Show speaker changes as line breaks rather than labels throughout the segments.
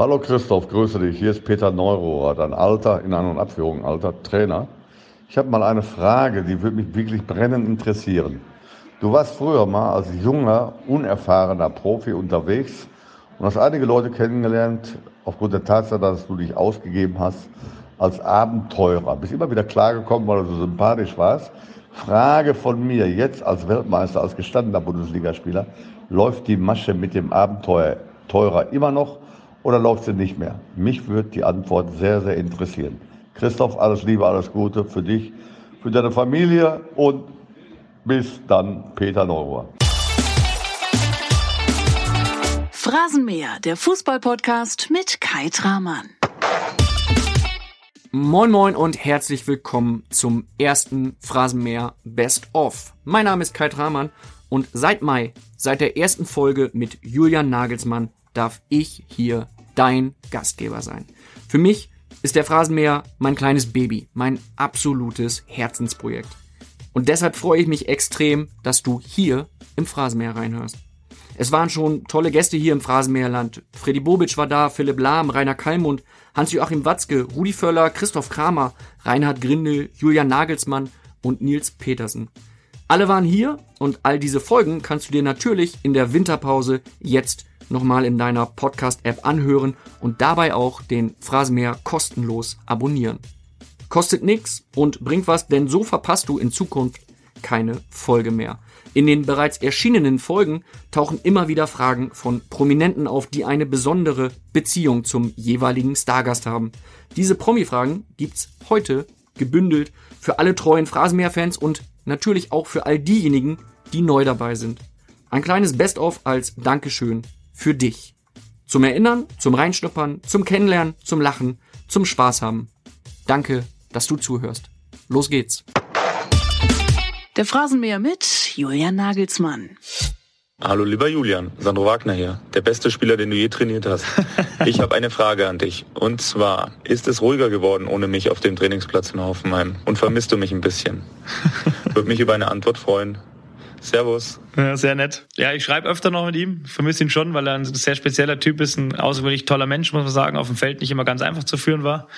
Hallo Christoph, grüße dich. Hier ist Peter Neurohr, dein alter, in An- und Abführung alter Trainer. Ich habe mal eine Frage, die würde mich wirklich brennend interessieren. Du warst früher mal als junger, unerfahrener Profi unterwegs und hast einige Leute kennengelernt, aufgrund der Tatsache, dass du dich ausgegeben hast als Abenteurer. Bist immer wieder klargekommen, weil du so sympathisch warst. Frage von mir jetzt als Weltmeister, als gestandener Bundesligaspieler, läuft die Masche mit dem Abenteurer immer noch oder läuft sie nicht mehr? Mich würde die Antwort sehr, sehr interessieren. Christoph, alles Liebe, alles Gute für dich, für deine Familie und bis dann, Peter Neurohr.
Phrasenmäher, der Fußballpodcast mit Kai Tramann.
Moin moin und herzlich willkommen zum ersten Phrasenmäher Best of. Mein Name ist Kai Tramann und seit Mai, seit der ersten Folge mit Julian Nagelsmann, darf ich hier dein Gastgeber sein. Für mich ist der Phrasenmäher mein kleines Baby, mein absolutes Herzensprojekt. Und deshalb freue ich mich extrem, dass du hier im Phrasenmäher reinhörst. Es waren schon tolle Gäste hier im Phrasenmäherland. Freddy Bobic war da, Philipp Lahm, Rainer Kallmund, Hans-Joachim Watzke, Rudi Völler, Christoph Kramer, Reinhard Grindel, Julian Nagelsmann und Nils Petersen. Alle waren hier und all diese Folgen kannst du dir natürlich in der Winterpause jetzt nochmal in deiner Podcast-App anhören und dabei auch den Phrasenmäher kostenlos abonnieren. Kostet nix und bringt was, denn so verpasst du in Zukunft keine Folge mehr. In den bereits erschienenen Folgen tauchen immer wieder Fragen von Prominenten auf, die eine besondere Beziehung zum jeweiligen Stargast haben. Diese Promi-Fragen gibt's heute gebündelt für alle treuen Phrasenmäher-Fans und natürlich auch für all diejenigen, die neu dabei sind. Ein kleines Best-of als Dankeschön für dich. Zum Erinnern, zum Reinschnuppern, zum Kennenlernen, zum Lachen, zum Spaß haben. Danke, dass du zuhörst. Los geht's.
Der Phrasenmäher mit Julian Nagelsmann.
Hallo lieber Julian, Sandro Wagner hier, der beste Spieler, den du je trainiert hast. Ich habe eine Frage an dich. Und zwar, ist es ruhiger geworden ohne mich auf dem Trainingsplatz in Hoffenheim? Und vermisst du mich ein bisschen? Würde mich über eine Antwort freuen. Servus.
Ja, sehr nett. Ja, ich schreibe öfter noch mit ihm, vermisse ihn schon, weil er ein sehr spezieller Typ ist, ein außergewöhnlich toller Mensch, muss man sagen, auf dem Feld nicht immer ganz einfach zu führen war.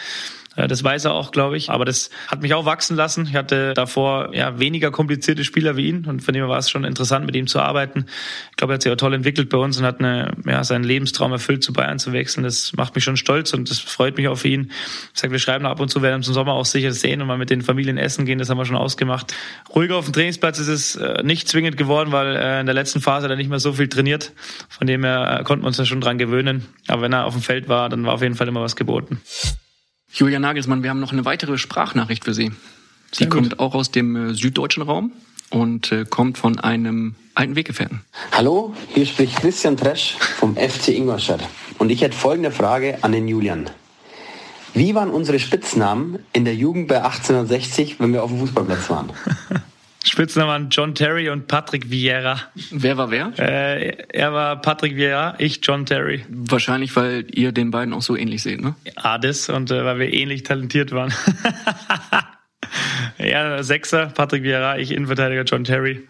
Äh, das weiß er auch, glaube ich. Aber das hat mich auch wachsen lassen. Ich hatte davor ja weniger komplizierte Spieler wie ihn und von dem war es schon interessant, mit ihm zu arbeiten. Ich glaube, er hat sich auch toll entwickelt bei uns und hat eine, ja, seinen Lebenstraum erfüllt, zu Bayern zu wechseln. Das macht mich schon stolz und das freut mich auch für ihn. Ich sage, wir schreiben ab und zu, werden uns im Sommer auch sicher sehen und mal mit den Familien essen gehen. Das haben wir schon ausgemacht. Ruhiger auf dem Trainingsplatz ist es äh, nicht zwingend geworden, weil äh, in der letzten Phase hat er nicht mehr so viel trainiert. Von dem her konnten wir uns da schon dran gewöhnen. Aber wenn er auf dem Feld war, dann war auf jeden Fall immer was geboten.
Julian Nagelsmann, wir haben noch eine weitere Sprachnachricht für Sie. Sie kommt auch aus dem äh, süddeutschen Raum und äh, kommt von einem alten Weggefährten.
Hallo, hier spricht Christian Tresch vom FC Ingolstadt. Und ich hätte folgende Frage an den Julian. Wie waren unsere Spitznamen in der Jugend bei 1860, wenn wir auf dem Fußballplatz waren?
Spitznamen John Terry und Patrick Vieira.
Wer war wer?
Äh, er war Patrick Vieira, ich John Terry.
Wahrscheinlich, weil ihr den beiden auch so ähnlich seht, ne?
Ah, das und äh, weil wir ähnlich talentiert waren. ja, Sechser, Patrick Vieira, ich Innenverteidiger John Terry.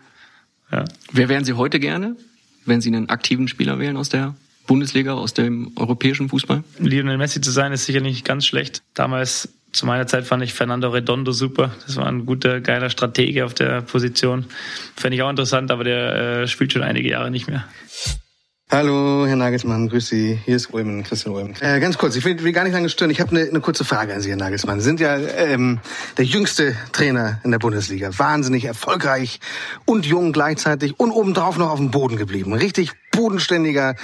Ja. Wer wären Sie heute gerne, wenn Sie einen aktiven Spieler wählen aus der Bundesliga, aus dem europäischen Fußball?
Lionel Messi zu sein, ist sicher nicht ganz schlecht. Damals zu meiner Zeit fand ich Fernando Redondo super. Das war ein guter, geiler Stratege auf der Position. Fände ich auch interessant, aber der äh, spielt schon einige Jahre nicht mehr.
Hallo, Herr Nagelsmann, grüß Sie. Hier ist Ulmen, Christian Ulmen. Äh, ganz kurz, ich will, will gar nicht lange stören. Ich habe eine, eine kurze Frage an Sie, Herr Nagelsmann. Sie sind ja ähm, der jüngste Trainer in der Bundesliga. Wahnsinnig erfolgreich und jung gleichzeitig und obendrauf noch auf dem Boden geblieben. Richtig bodenständiger,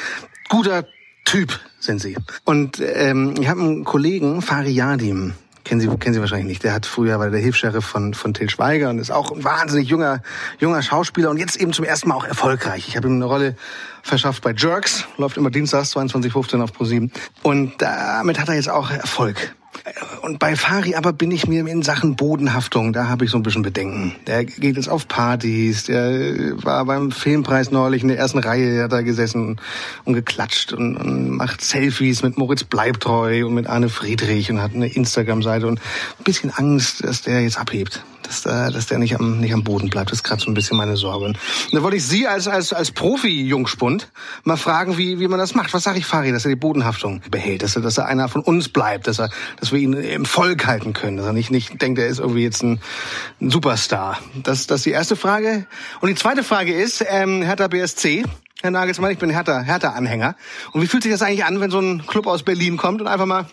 guter Typ sind Sie. Und ähm, ich habe einen Kollegen, Fariadim, kennen Sie, kennen Sie wahrscheinlich nicht. Der hat früher war der Hilfs-Sheriff von, von Till Schweiger und ist auch ein wahnsinnig junger, junger Schauspieler und jetzt eben zum ersten Mal auch erfolgreich. Ich habe ihm eine Rolle verschafft bei Jerks, läuft immer dienstags 22.15 auf ProSieben und damit hat er jetzt auch Erfolg. Und bei Fari aber bin ich mir in Sachen Bodenhaftung, da habe ich so ein bisschen Bedenken. Der geht jetzt auf Partys, der war beim Filmpreis neulich in der ersten Reihe, hat da gesessen und geklatscht und, und macht Selfies mit Moritz Bleibtreu und mit Arne Friedrich und hat eine Instagram-Seite und ein bisschen Angst, dass der jetzt abhebt dass, äh, dass der nicht am, nicht am Boden bleibt. Das ist gerade so ein bisschen meine Sorge. Und da wollte ich Sie als, als, als Profi-Jungspund mal fragen, wie, wie man das macht. Was sage ich Fari, dass er die Bodenhaftung behält, dass er, dass er einer von uns bleibt, dass er, dass wir ihn im Volk halten können, dass er nicht, nicht denkt, er ist irgendwie jetzt ein, ein Superstar. Das, das ist die erste Frage. Und die zweite Frage ist, ähm, Hertha BSC. Herr Nagelsmann, ich bin Hertha, Hertha-Anhänger. Und wie fühlt sich das eigentlich an, wenn so ein Club aus Berlin kommt und einfach mal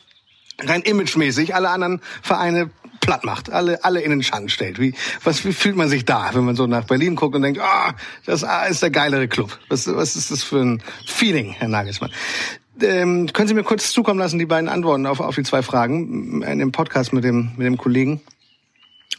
rein imagemäßig alle anderen Vereine platt macht, alle, alle in den Schatten stellt. Wie, was, wie fühlt man sich da, wenn man so nach Berlin guckt und denkt, ah, oh, das ist der geilere Club. Was, was ist das für ein Feeling, Herr Nagelsmann? Ähm, können Sie mir kurz zukommen lassen, die beiden Antworten auf, auf die zwei Fragen in dem Podcast mit dem, mit dem Kollegen?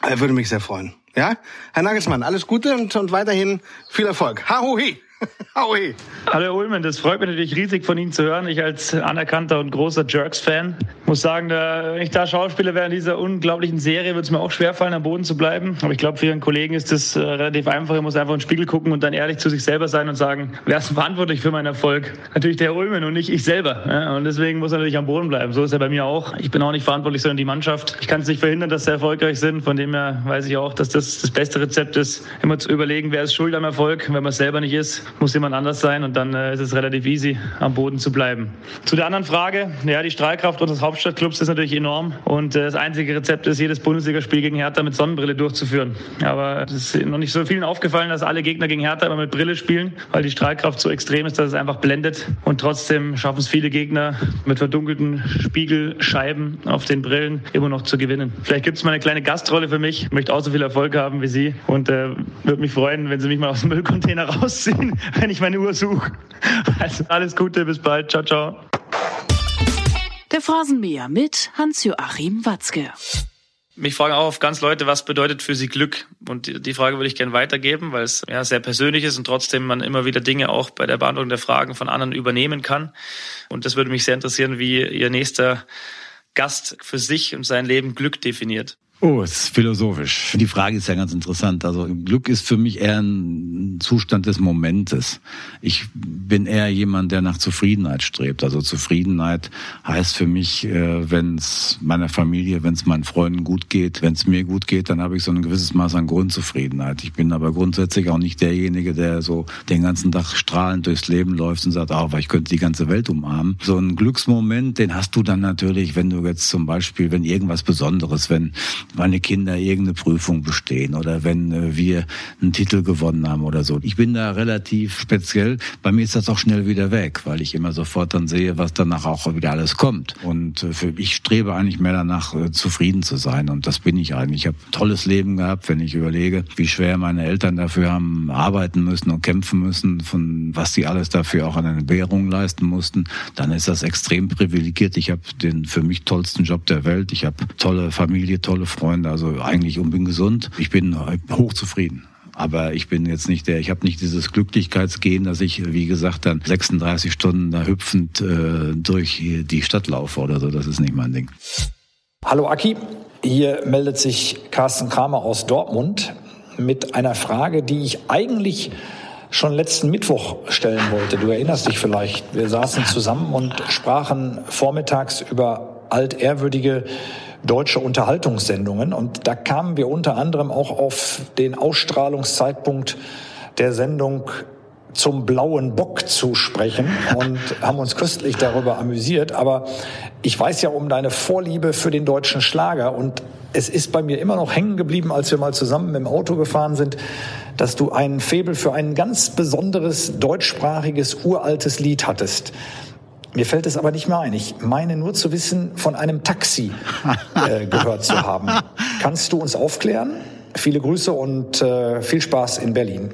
Er würde mich sehr freuen. Ja? Herr Nagelsmann, alles Gute und, und weiterhin viel Erfolg. Ha, ho, hi.
Aui. Hallo Ulmen, das freut mich natürlich riesig von Ihnen zu hören. Ich als anerkannter und großer Jerks-Fan muss sagen, wenn ich da Schauspieler wäre in dieser unglaublichen Serie, würde es mir auch schwerfallen, am Boden zu bleiben. Aber ich glaube, für Ihren Kollegen ist das äh, relativ einfach. Er muss einfach in den Spiegel gucken und dann ehrlich zu sich selber sein und sagen, wer ist verantwortlich für meinen Erfolg? Natürlich der Ulmen und nicht ich selber. Ja? Und deswegen muss er natürlich am Boden bleiben. So ist er bei mir auch. Ich bin auch nicht verantwortlich, sondern die Mannschaft. Ich kann es nicht verhindern, dass sie erfolgreich sind. Von dem her weiß ich auch, dass das das beste Rezept ist, immer zu überlegen, wer ist schuld am Erfolg. Wenn man es selber nicht ist, muss jemand anders sein und dann äh, ist es relativ easy, am Boden zu bleiben. Zu der anderen Frage, ja, die Strahlkraft unseres Hauptstadtclubs ist natürlich enorm und äh, das einzige Rezept ist, jedes Bundesligaspiel gegen Hertha mit Sonnenbrille durchzuführen. Aber es ist noch nicht so vielen aufgefallen, dass alle Gegner gegen Hertha immer mit Brille spielen, weil die Strahlkraft so extrem ist, dass es einfach blendet und trotzdem schaffen es viele Gegner mit verdunkelten Spiegelscheiben auf den Brillen immer noch zu gewinnen. Vielleicht gibt es mal eine kleine Gastrolle für mich. Ich möchte auch so viel Erfolg haben wie Sie und äh, würde mich freuen, wenn Sie mich mal aus dem Müllcontainer rausziehen, wenn ich meine Uhr suche. Also alles Gute, bis bald. Ciao, ciao.
Der Phrasenmäher mit Hans-Joachim Watzke.
Mich fragen auch oft ganz Leute, was bedeutet für sie Glück? Und die Frage würde ich gerne weitergeben, weil es ja sehr persönlich ist und trotzdem man immer wieder Dinge auch bei der Beantwortung der Fragen von anderen übernehmen kann. Und das würde mich sehr interessieren, wie Ihr nächster Gast für sich und sein Leben Glück definiert.
Oh, es ist philosophisch. Die Frage ist ja ganz interessant. Also Glück ist für mich eher ein Zustand des Momentes. Ich bin eher jemand, der nach Zufriedenheit strebt. Also Zufriedenheit heißt für mich, äh, wenn es meiner Familie, wenn es meinen Freunden gut geht, wenn es mir gut geht, dann habe ich so ein gewisses Maß an Grundzufriedenheit. Ich bin aber grundsätzlich auch nicht derjenige, der so den ganzen Tag strahlend durchs Leben läuft und sagt, oh, ich könnte die ganze Welt umarmen. So ein Glücksmoment, den hast du dann natürlich, wenn du jetzt zum Beispiel, wenn irgendwas Besonderes, wenn meine Kinder irgendeine Prüfung bestehen oder wenn äh, wir einen Titel gewonnen haben oder so. Ich bin da relativ speziell. Bei mir ist das auch schnell wieder weg, weil ich immer sofort dann sehe, was danach auch wieder alles kommt. Und äh, für, ich strebe eigentlich mehr danach, äh, zufrieden zu sein. Und das bin ich eigentlich. Ich habe ein tolles Leben gehabt, wenn ich überlege, wie schwer meine Eltern dafür haben arbeiten müssen und kämpfen müssen, von was sie alles dafür auch an Entbehrungen leisten mussten. Dann ist das extrem privilegiert. Ich habe den für mich tollsten Job der Welt. Ich habe tolle Familie, tolle Freunde, also eigentlich und bin gesund. Ich bin hochzufrieden. Aber ich bin jetzt nicht der, ich habe nicht dieses Glücklichkeitsgehen, dass ich, wie gesagt, dann 36 Stunden da hüpfend äh, durch die Stadt laufe oder so. Das ist nicht mein Ding.
Hallo Aki, hier meldet sich Carsten Kramer aus Dortmund mit einer Frage, die ich eigentlich schon letzten Mittwoch stellen wollte. Du erinnerst dich vielleicht. Wir saßen zusammen und sprachen vormittags über altehrwürdige deutsche Unterhaltungssendungen. Und da kamen wir unter anderem auch auf den Ausstrahlungszeitpunkt der Sendung zum blauen Bock zu sprechen und haben uns köstlich darüber amüsiert. Aber ich weiß ja um deine Vorliebe für den deutschen Schlager und es ist bei mir immer noch hängen geblieben, als wir mal zusammen im Auto gefahren sind, dass du ein Faible für ein ganz besonderes deutschsprachiges uraltes Lied hattest. Mir fällt es aber nicht mehr ein. Ich meine nur zu wissen, von einem Taxi äh, gehört zu haben. Kannst du uns aufklären? Viele Grüße und äh, viel Spaß in Berlin.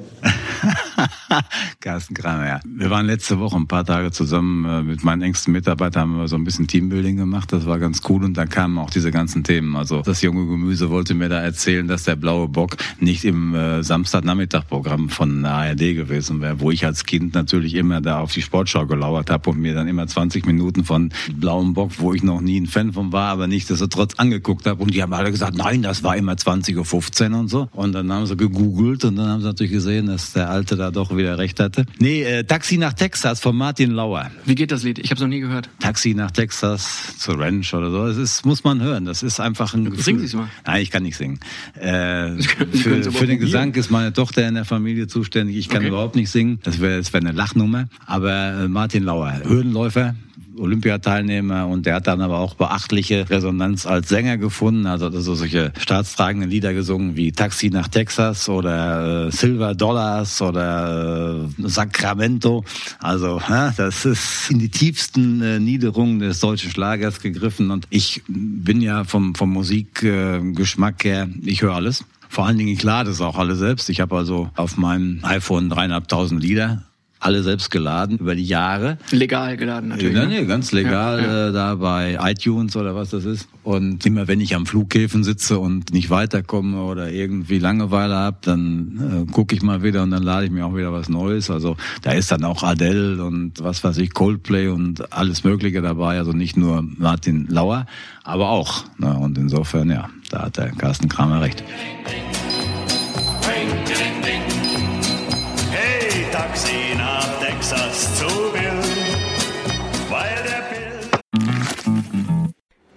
Carsten Kramer, ja. Wir waren letzte Woche ein paar Tage zusammen äh, mit meinen engsten Mitarbeitern, haben wir so ein bisschen Teambuilding gemacht. Das war ganz cool und da kamen auch diese ganzen Themen. Also das junge Gemüse wollte mir da erzählen, dass der blaue Bock nicht im äh, Samstagnachmittagprogramm von der ARD gewesen wäre, wo ich als Kind natürlich immer da auf die Sportschau gelauert habe und mir dann immer 20 Minuten von blauem Bock, wo ich noch nie ein Fan von war, aber nicht trotz angeguckt habe. Und die haben alle gesagt, nein, das war immer 20.15 Uhr und so. Und dann haben sie gegoogelt und dann haben sie natürlich gesehen, dass der Alte da doch wieder recht hatte. Nee, äh, Taxi nach Texas von Martin Lauer.
Wie geht das Lied? Ich habe es noch nie gehört.
Taxi nach Texas zur Ranch oder so. Das ist, muss man hören. Das ist einfach ein Gefühl.
Singen Sie es mal.
Nein, ich kann nicht singen. Äh, für, für den. Gesang ist meine Tochter in der Familie zuständig. Ich kann
Okay.
überhaupt nicht singen. Das wäre wär eine Lachnummer. Aber äh, Martin Lauer, Hürdenläufer, Olympiateilnehmer und der hat dann aber auch beachtliche Resonanz als Sänger gefunden. Also hat so solche staatstragenden Lieder gesungen wie Taxi nach Texas oder äh, Silver Dollars oder äh, Sacramento. Also das ist in die tiefsten äh, Niederungen des deutschen Schlagers gegriffen und ich bin ja vom, vom Musikgeschmack Geschmack her, ich höre alles. Vor allen Dingen, ich lade es auch alle selbst. Ich habe also auf meinem iPhone dreieinhalbtausend Lieder, alle selbst geladen über die Jahre.
Legal geladen natürlich.
Ja,
ne?
nee, ganz legal
Ja, ja.
Äh, da bei iTunes oder was das ist. Und immer wenn ich am Flughäfen sitze und nicht weiterkomme oder irgendwie Langeweile habe, dann äh, gucke ich mal wieder und dann lade ich mir auch wieder was Neues. Also da ist dann auch Adele und was weiß ich, Coldplay und alles Mögliche dabei. Also nicht nur Martin Lauer, aber auch. Ne? Und insofern, ja, da hat der Carsten Kramer recht.
Hey,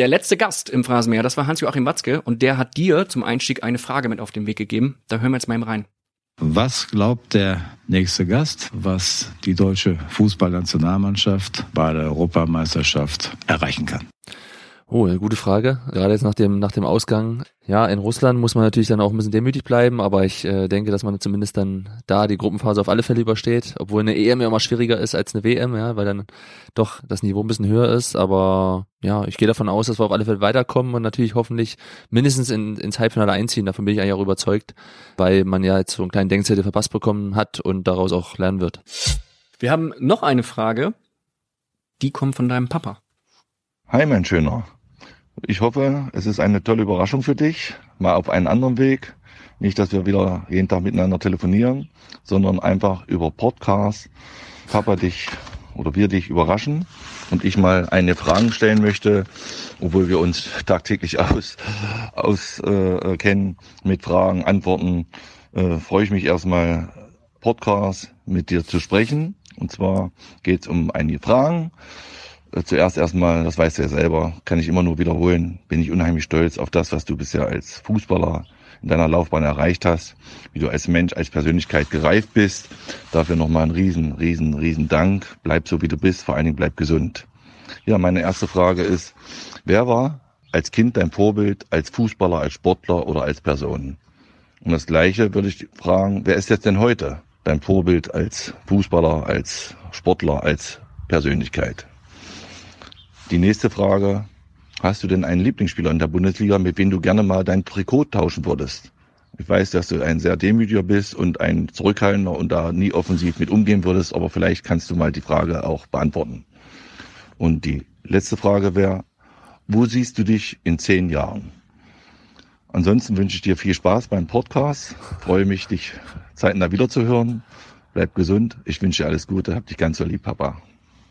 Der letzte Gast im Phrasenmäher, das war Hans-Joachim Watzke und der hat dir zum Einstieg eine Frage mit auf den Weg gegeben. Da hören wir jetzt mal eben rein.
Was glaubt der nächste Gast, was die deutsche Fußballnationalmannschaft bei der Europameisterschaft erreichen kann?
Oh, eine gute Frage. Gerade jetzt nach dem, nach dem Ausgang. Ja, in Russland muss man natürlich dann auch ein bisschen demütig bleiben, aber ich äh, denke, dass man zumindest dann da die Gruppenphase auf alle Fälle übersteht, obwohl eine EM ja immer schwieriger ist als eine WM, ja, weil dann doch das Niveau ein bisschen höher ist. Aber ja, ich gehe davon aus, dass wir auf alle Fälle weiterkommen und natürlich hoffentlich mindestens in, ins Halbfinale einziehen. Davon bin ich eigentlich auch überzeugt, weil man ja jetzt so einen kleinen Denkzettel verpasst bekommen hat und daraus auch lernen wird.
Wir haben noch eine Frage, die kommt von deinem Papa.
Hi, mein Schöner. Ich hoffe, es ist eine tolle Überraschung für dich, mal auf einen anderen Weg. Nicht, dass wir wieder jeden Tag miteinander telefonieren, sondern einfach über Podcast Papa dich oder wir dich überraschen und ich mal eine Frage stellen möchte, obwohl wir uns tagtäglich aus, aus äh, kennen mit Fragen, Antworten, äh, freue ich mich erstmal Podcast mit dir zu sprechen. Und zwar geht es um einige Fragen. Äh, Zuerst erstmal, das weißt du ja selber, kann ich immer nur wiederholen, bin ich unheimlich stolz auf das, was du bisher als Fußballer in deiner Laufbahn erreicht hast, wie du als Mensch, als Persönlichkeit gereift bist. Dafür nochmal ein riesen, riesen, riesen Dank. Bleib so, wie du bist, vor allen Dingen bleib gesund. Ja, meine erste Frage ist, wer war als Kind dein Vorbild, als Fußballer, als Sportler oder als Person? Und das Gleiche würde ich fragen, wer ist jetzt denn heute dein Vorbild als Fußballer, als Sportler, als Persönlichkeit? Die nächste Frage, hast du denn einen Lieblingsspieler in der Bundesliga, mit dem du gerne mal dein Trikot tauschen würdest? Ich weiß, dass du ein sehr demütiger bist und ein Zurückhaltender und da nie offensiv mit umgehen würdest, aber vielleicht kannst du mal die Frage auch beantworten. Und die letzte Frage wäre, wo siehst du dich in zehn Jahren? Ansonsten wünsche ich dir viel Spaß beim Podcast. Freue mich, dich zeitnah wiederzuhören. Bleib gesund. Ich wünsche dir alles Gute. Hab dich ganz so lieb, Papa.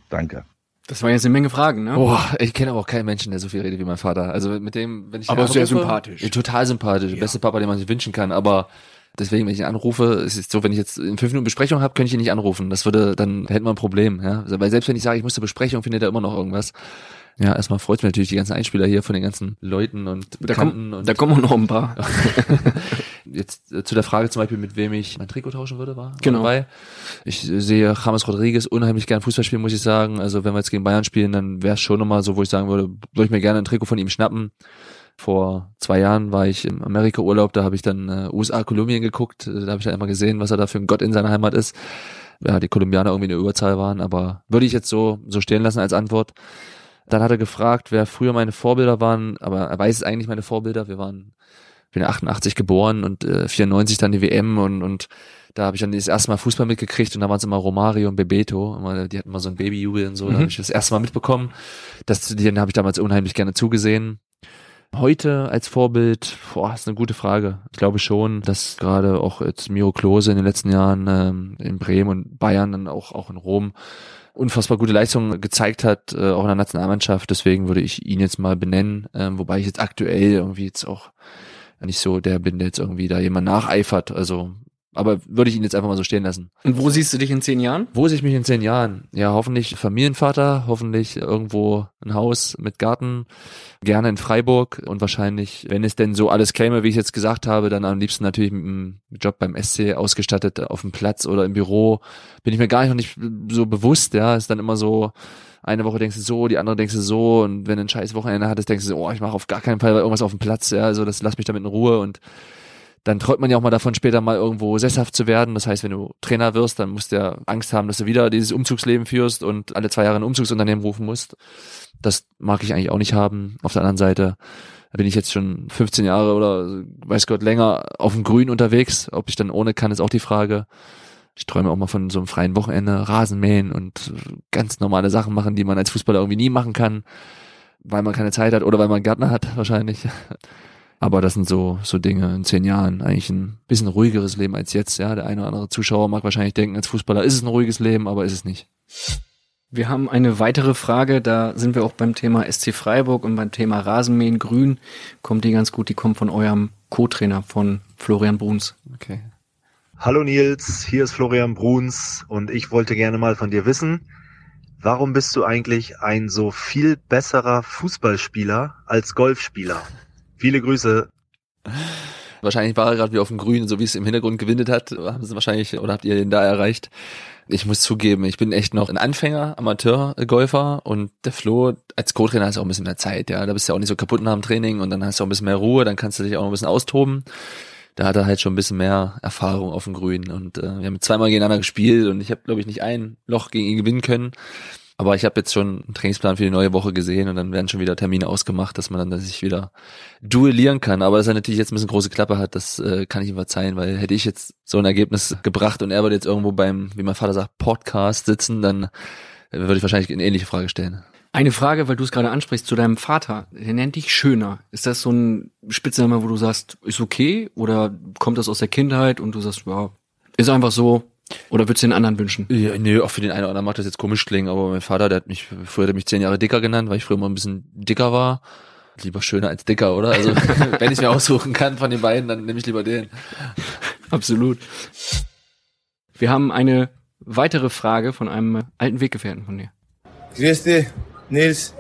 Danke.
Das war jetzt eine Menge Fragen, ne?
Boah, ich kenne aber auch keinen Menschen, der so viel redet wie mein Vater. Also mit dem, wenn ich
Aber sehr sympathisch.
Ja, total sympathisch. Der beste Papa, den man sich wünschen kann. Aber deswegen, wenn ich ihn anrufe, ist es so, wenn ich jetzt in fünf Minuten Besprechung habe, könnte ich ihn nicht anrufen. Das würde, dann hätten wir ein Problem. Ja? Weil selbst wenn ich sage, ich muss zur Besprechung, findet er immer noch irgendwas. Ja, erstmal freut mich natürlich die ganzen Einspieler hier von den ganzen Leuten und
Da
Bekannten.
kommen,
und
da kommen noch ein paar.
jetzt äh, zu der Frage zum Beispiel, mit wem ich mein Trikot tauschen würde, war
Genau.
dabei. Ich äh, sehe James Rodriguez unheimlich gern Fußball spielen, muss ich sagen. Also wenn wir jetzt gegen Bayern spielen, dann wäre es schon nochmal so, wo ich sagen würde, würde ich mir gerne ein Trikot von ihm schnappen. Vor zwei Jahren war ich im Amerika-Urlaub, da habe ich dann äh, USA, Kolumbien geguckt. Äh, Da habe ich dann immer gesehen, was er da für ein Gott in seiner Heimat ist. Ja, die Kolumbianer irgendwie in der Überzahl waren, aber würde ich jetzt so, so stehen lassen als Antwort. Dann hat er gefragt, wer früher meine Vorbilder waren, aber er weiß es eigentlich meine Vorbilder. Wir waren, ich bin ja 88 geboren und äh, 94 dann die WM und, und da habe ich dann das erste Mal Fußball mitgekriegt und da waren es immer Romario und Bebeto. Immer, die hatten immer so ein Babyjubel und so. Da
Mhm.
habe ich das erste Mal mitbekommen. Das, den habe ich damals unheimlich gerne zugesehen. Heute als Vorbild, boah, ist eine gute Frage. Ich glaube schon, dass gerade auch jetzt Miro Klose in den letzten Jahren ähm, in Bremen und Bayern dann auch, auch in Rom unfassbar gute Leistungen gezeigt hat, äh, auch in der Nationalmannschaft. Deswegen würde ich ihn jetzt mal benennen, ähm, wobei ich jetzt aktuell irgendwie jetzt auch nicht so der bin, der jetzt irgendwie da jemand nacheifert. Also, aber würde ich ihn jetzt einfach mal so stehen lassen.
Und wo siehst du dich in zehn Jahren?
Wo sehe ich mich in zehn Jahren? Ja, hoffentlich Familienvater, hoffentlich irgendwo ein Haus mit Garten, gerne in Freiburg und wahrscheinlich, wenn es denn so alles käme, wie ich jetzt gesagt habe, dann am liebsten natürlich mit einem Job beim SC ausgestattet auf dem Platz oder im Büro. Bin ich mir gar nicht noch nicht so bewusst, ja, ist dann immer so, eine Woche denkst du so, die andere denkst du so und wenn du ein scheiß Wochenende hattest, denkst du so, oh, ich mache auf gar keinen Fall irgendwas auf dem Platz, ja, also das lass mich damit in Ruhe und dann träumt man ja auch mal davon, später mal irgendwo sesshaft zu werden. Das heißt, wenn du Trainer wirst, dann musst du ja Angst haben, dass du wieder dieses Umzugsleben führst und alle zwei Jahre ein Umzugsunternehmen rufen musst. Das mag ich eigentlich auch nicht haben. Auf der anderen Seite bin ich jetzt schon 15 Jahre oder weiß Gott länger auf dem Grün unterwegs. Ob ich dann ohne kann, ist auch die Frage. Ich träume auch mal von so einem freien Wochenende, Rasenmähen und ganz normale Sachen machen, die man als Fußballer irgendwie nie machen kann, weil man keine Zeit hat oder weil man einen Gärtner hat, wahrscheinlich. Aber das sind so, so Dinge in zehn Jahren. Eigentlich ein bisschen ruhigeres Leben als jetzt. Ja, der eine oder andere Zuschauer mag wahrscheinlich denken, als Fußballer ist es ein ruhiges Leben, aber ist es nicht.
Wir haben eine weitere Frage, da sind wir auch beim Thema SC Freiburg und beim Thema Rasenmähen Grün. Kommt die ganz gut, die kommt von eurem Co-Trainer, von Florian Bruns.
Okay.
Hallo Nils, hier ist Florian Bruns und ich wollte gerne mal von dir wissen, warum bist du eigentlich ein so viel besserer Fußballspieler als Golfspieler? Viele Grüße.
Wahrscheinlich war er gerade wie auf dem Grün, so wie es im Hintergrund gewindet hat, haben sie wahrscheinlich, oder habt ihr den da erreicht? Ich muss zugeben, ich bin echt noch ein Anfänger, Amateur-Golfer und der Flo als Co-Trainer hast du auch ein bisschen mehr Zeit, ja. Da bist du ja auch nicht so kaputt nach dem Training und dann hast du auch ein bisschen mehr Ruhe, dann kannst du dich auch ein bisschen austoben. Da hat er halt schon ein bisschen mehr Erfahrung auf dem Grün und äh, wir haben zweimal gegeneinander gespielt und ich habe, glaube ich, nicht ein Loch gegen ihn gewinnen können. Aber ich habe jetzt schon einen Trainingsplan für die neue Woche gesehen und dann werden schon wieder Termine ausgemacht, dass man dann sich wieder duellieren kann. Aber dass er natürlich jetzt ein bisschen große Klappe hat, das äh, kann ich ihm verzeihen, weil hätte ich jetzt so ein Ergebnis gebracht und er würde jetzt irgendwo beim, wie mein Vater sagt, Podcast sitzen, dann äh, würde ich wahrscheinlich eine ähnliche Frage stellen.
Eine Frage, weil du es gerade ansprichst, zu deinem Vater. Der nennt dich Schöner. Ist das so ein Spitzname, wo du sagst, ist okay? Oder kommt das aus der Kindheit und du sagst, ja, ist einfach so? Oder würdest du den anderen wünschen?
Ja, nö, auch für den einen oder anderen macht das jetzt komisch klingen, aber mein Vater, der hat mich, früher hat er mich zehn Jahre dicker genannt, weil ich früher immer ein bisschen dicker war. Lieber schöner als dicker, oder? Also, wenn ich mir aussuchen kann von den beiden, dann nehme ich lieber den.
Absolut. Wir haben eine weitere Frage von einem alten Weggefährten von dir.
Grüß dich, Nils.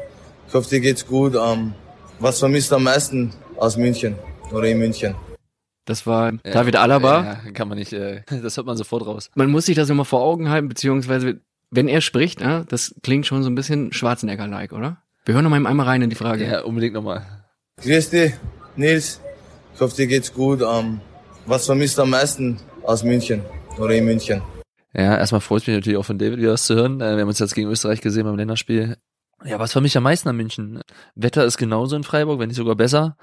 Ich hoffe, dir geht's gut. Ähm, was vermisst du am meisten aus München oder in München?
Das war David Alaba.
Ja, kann man nicht, äh, das hört man sofort raus.
Man muss sich das immer vor Augen halten, beziehungsweise, wenn er spricht, ja, das klingt schon so ein bisschen Schwarzenegger-like, oder? Wir hören noch mal einmal rein in die Frage.
Ja, unbedingt nochmal.
Grüß dich, Nils. Ich hoffe, dir geht's gut. Ähm, was vermisst du am meisten aus München oder in München?
Ja, erstmal freut mich natürlich auch von David wieder was zu hören. Äh, Wir haben uns jetzt gegen Österreich gesehen beim Länderspiel. Ja, was für mich am meisten an München? Wetter ist genauso in Freiburg, wenn nicht sogar besser.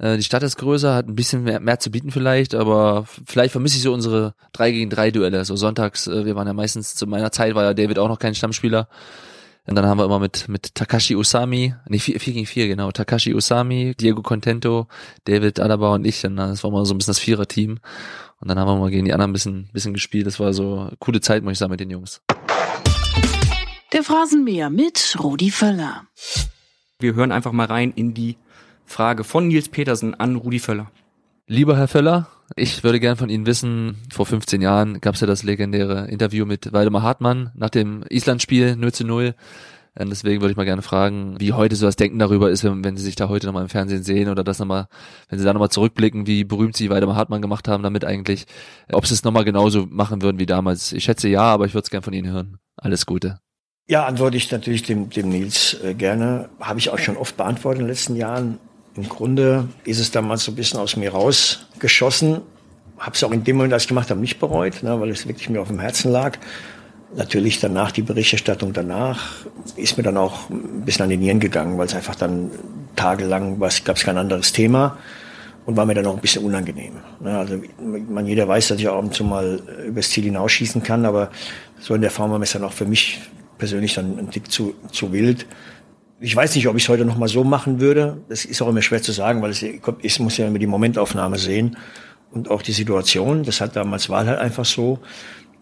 Äh, Die Stadt ist größer, hat ein bisschen mehr, mehr zu bieten vielleicht, aber vielleicht vermisse ich so unsere 3 gegen 3 Duelle. So sonntags, äh, wir waren ja meistens, zu meiner Zeit war ja David auch noch kein Stammspieler. Und dann haben wir immer mit, mit Takashi Usami, nee, 4, gegen 4, genau, Takashi Usami, Diego Contento, David Alaba und ich. Und das war mal so ein bisschen das Vierer-Team. Und dann haben wir mal gegen die anderen ein bisschen, bisschen gespielt. Das war so eine coole Zeit, muss ich sagen, mit den Jungs.
Der Phrasenmäher mit Rudi Völler.
Wir hören einfach mal rein in die Frage von Nils Petersen an Rudi Völler.
Lieber Herr Völler, ich würde gern von Ihnen wissen, vor 15 Jahren gab es ja das legendäre Interview mit Waldemar Hartmann nach dem Island-Spiel 0 zu 0. Und deswegen würde ich mal gerne fragen, wie heute so das Denken darüber ist, wenn, wenn Sie sich da heute nochmal im Fernsehen sehen oder das nochmal, wenn Sie da nochmal zurückblicken, wie berühmt Sie Weidemar Hartmann gemacht haben damit eigentlich, ob Sie es nochmal genauso machen würden wie damals. Ich schätze ja, aber ich würde es gerne von Ihnen hören. Alles Gute.
Ja, antworte ich natürlich dem, dem Nils äh, gerne. Habe ich auch schon oft beantwortet in den letzten Jahren. Im Grunde ist es damals so ein bisschen aus mir rausgeschossen. Habe es auch in dem Moment, als ich gemacht habe, nicht bereut, ne, weil es wirklich mir auf dem Herzen lag. Natürlich danach die Berichterstattung danach ist mir dann auch ein bisschen an die Nieren gegangen, weil es einfach dann tagelang gab es kein anderes Thema und war mir dann auch ein bisschen unangenehm. Ne, also man jeder weiß, dass ich auch ab und zu mal übers Ziel hinausschießen kann, aber so in der Form war es dann auch für mich persönlich dann ein Tick zu, zu wild. Ich weiß nicht, ob ich es heute noch mal so machen würde. Das ist auch immer schwer zu sagen, weil es ich muss ja immer die Momentaufnahme sehen und auch die Situation. Das hat damals war halt einfach so.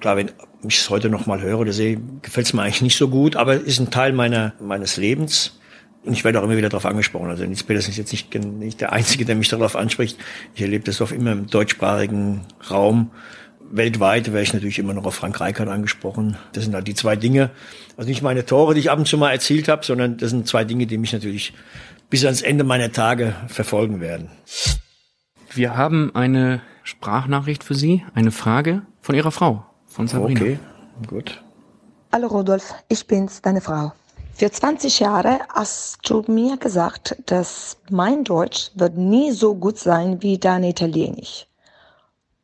Klar, wenn ich es heute noch mal höre oder sehe, gefällt es mir eigentlich nicht so gut, aber es ist ein Teil meiner meines Lebens. Und ich werde auch immer wieder darauf angesprochen. Also Nils Peters ist jetzt nicht, nicht der Einzige, der mich darauf anspricht. Ich erlebe das auch immer im deutschsprachigen Raum weltweit wäre ich natürlich immer noch auf Frank Reichardt angesprochen. Das sind halt die zwei Dinge. Also nicht meine Tore, die ich ab und zu mal erzielt habe, sondern das sind zwei Dinge, die mich natürlich bis ans Ende meiner Tage verfolgen werden.
Wir haben eine Sprachnachricht für Sie, eine Frage von Ihrer Frau, von Sabrina.
Okay, gut.
Hallo Rudolf, ich bin's, deine Frau. Für 20 Jahre hast du mir gesagt, dass mein Deutsch wird nie so gut sein wie dein Italienisch.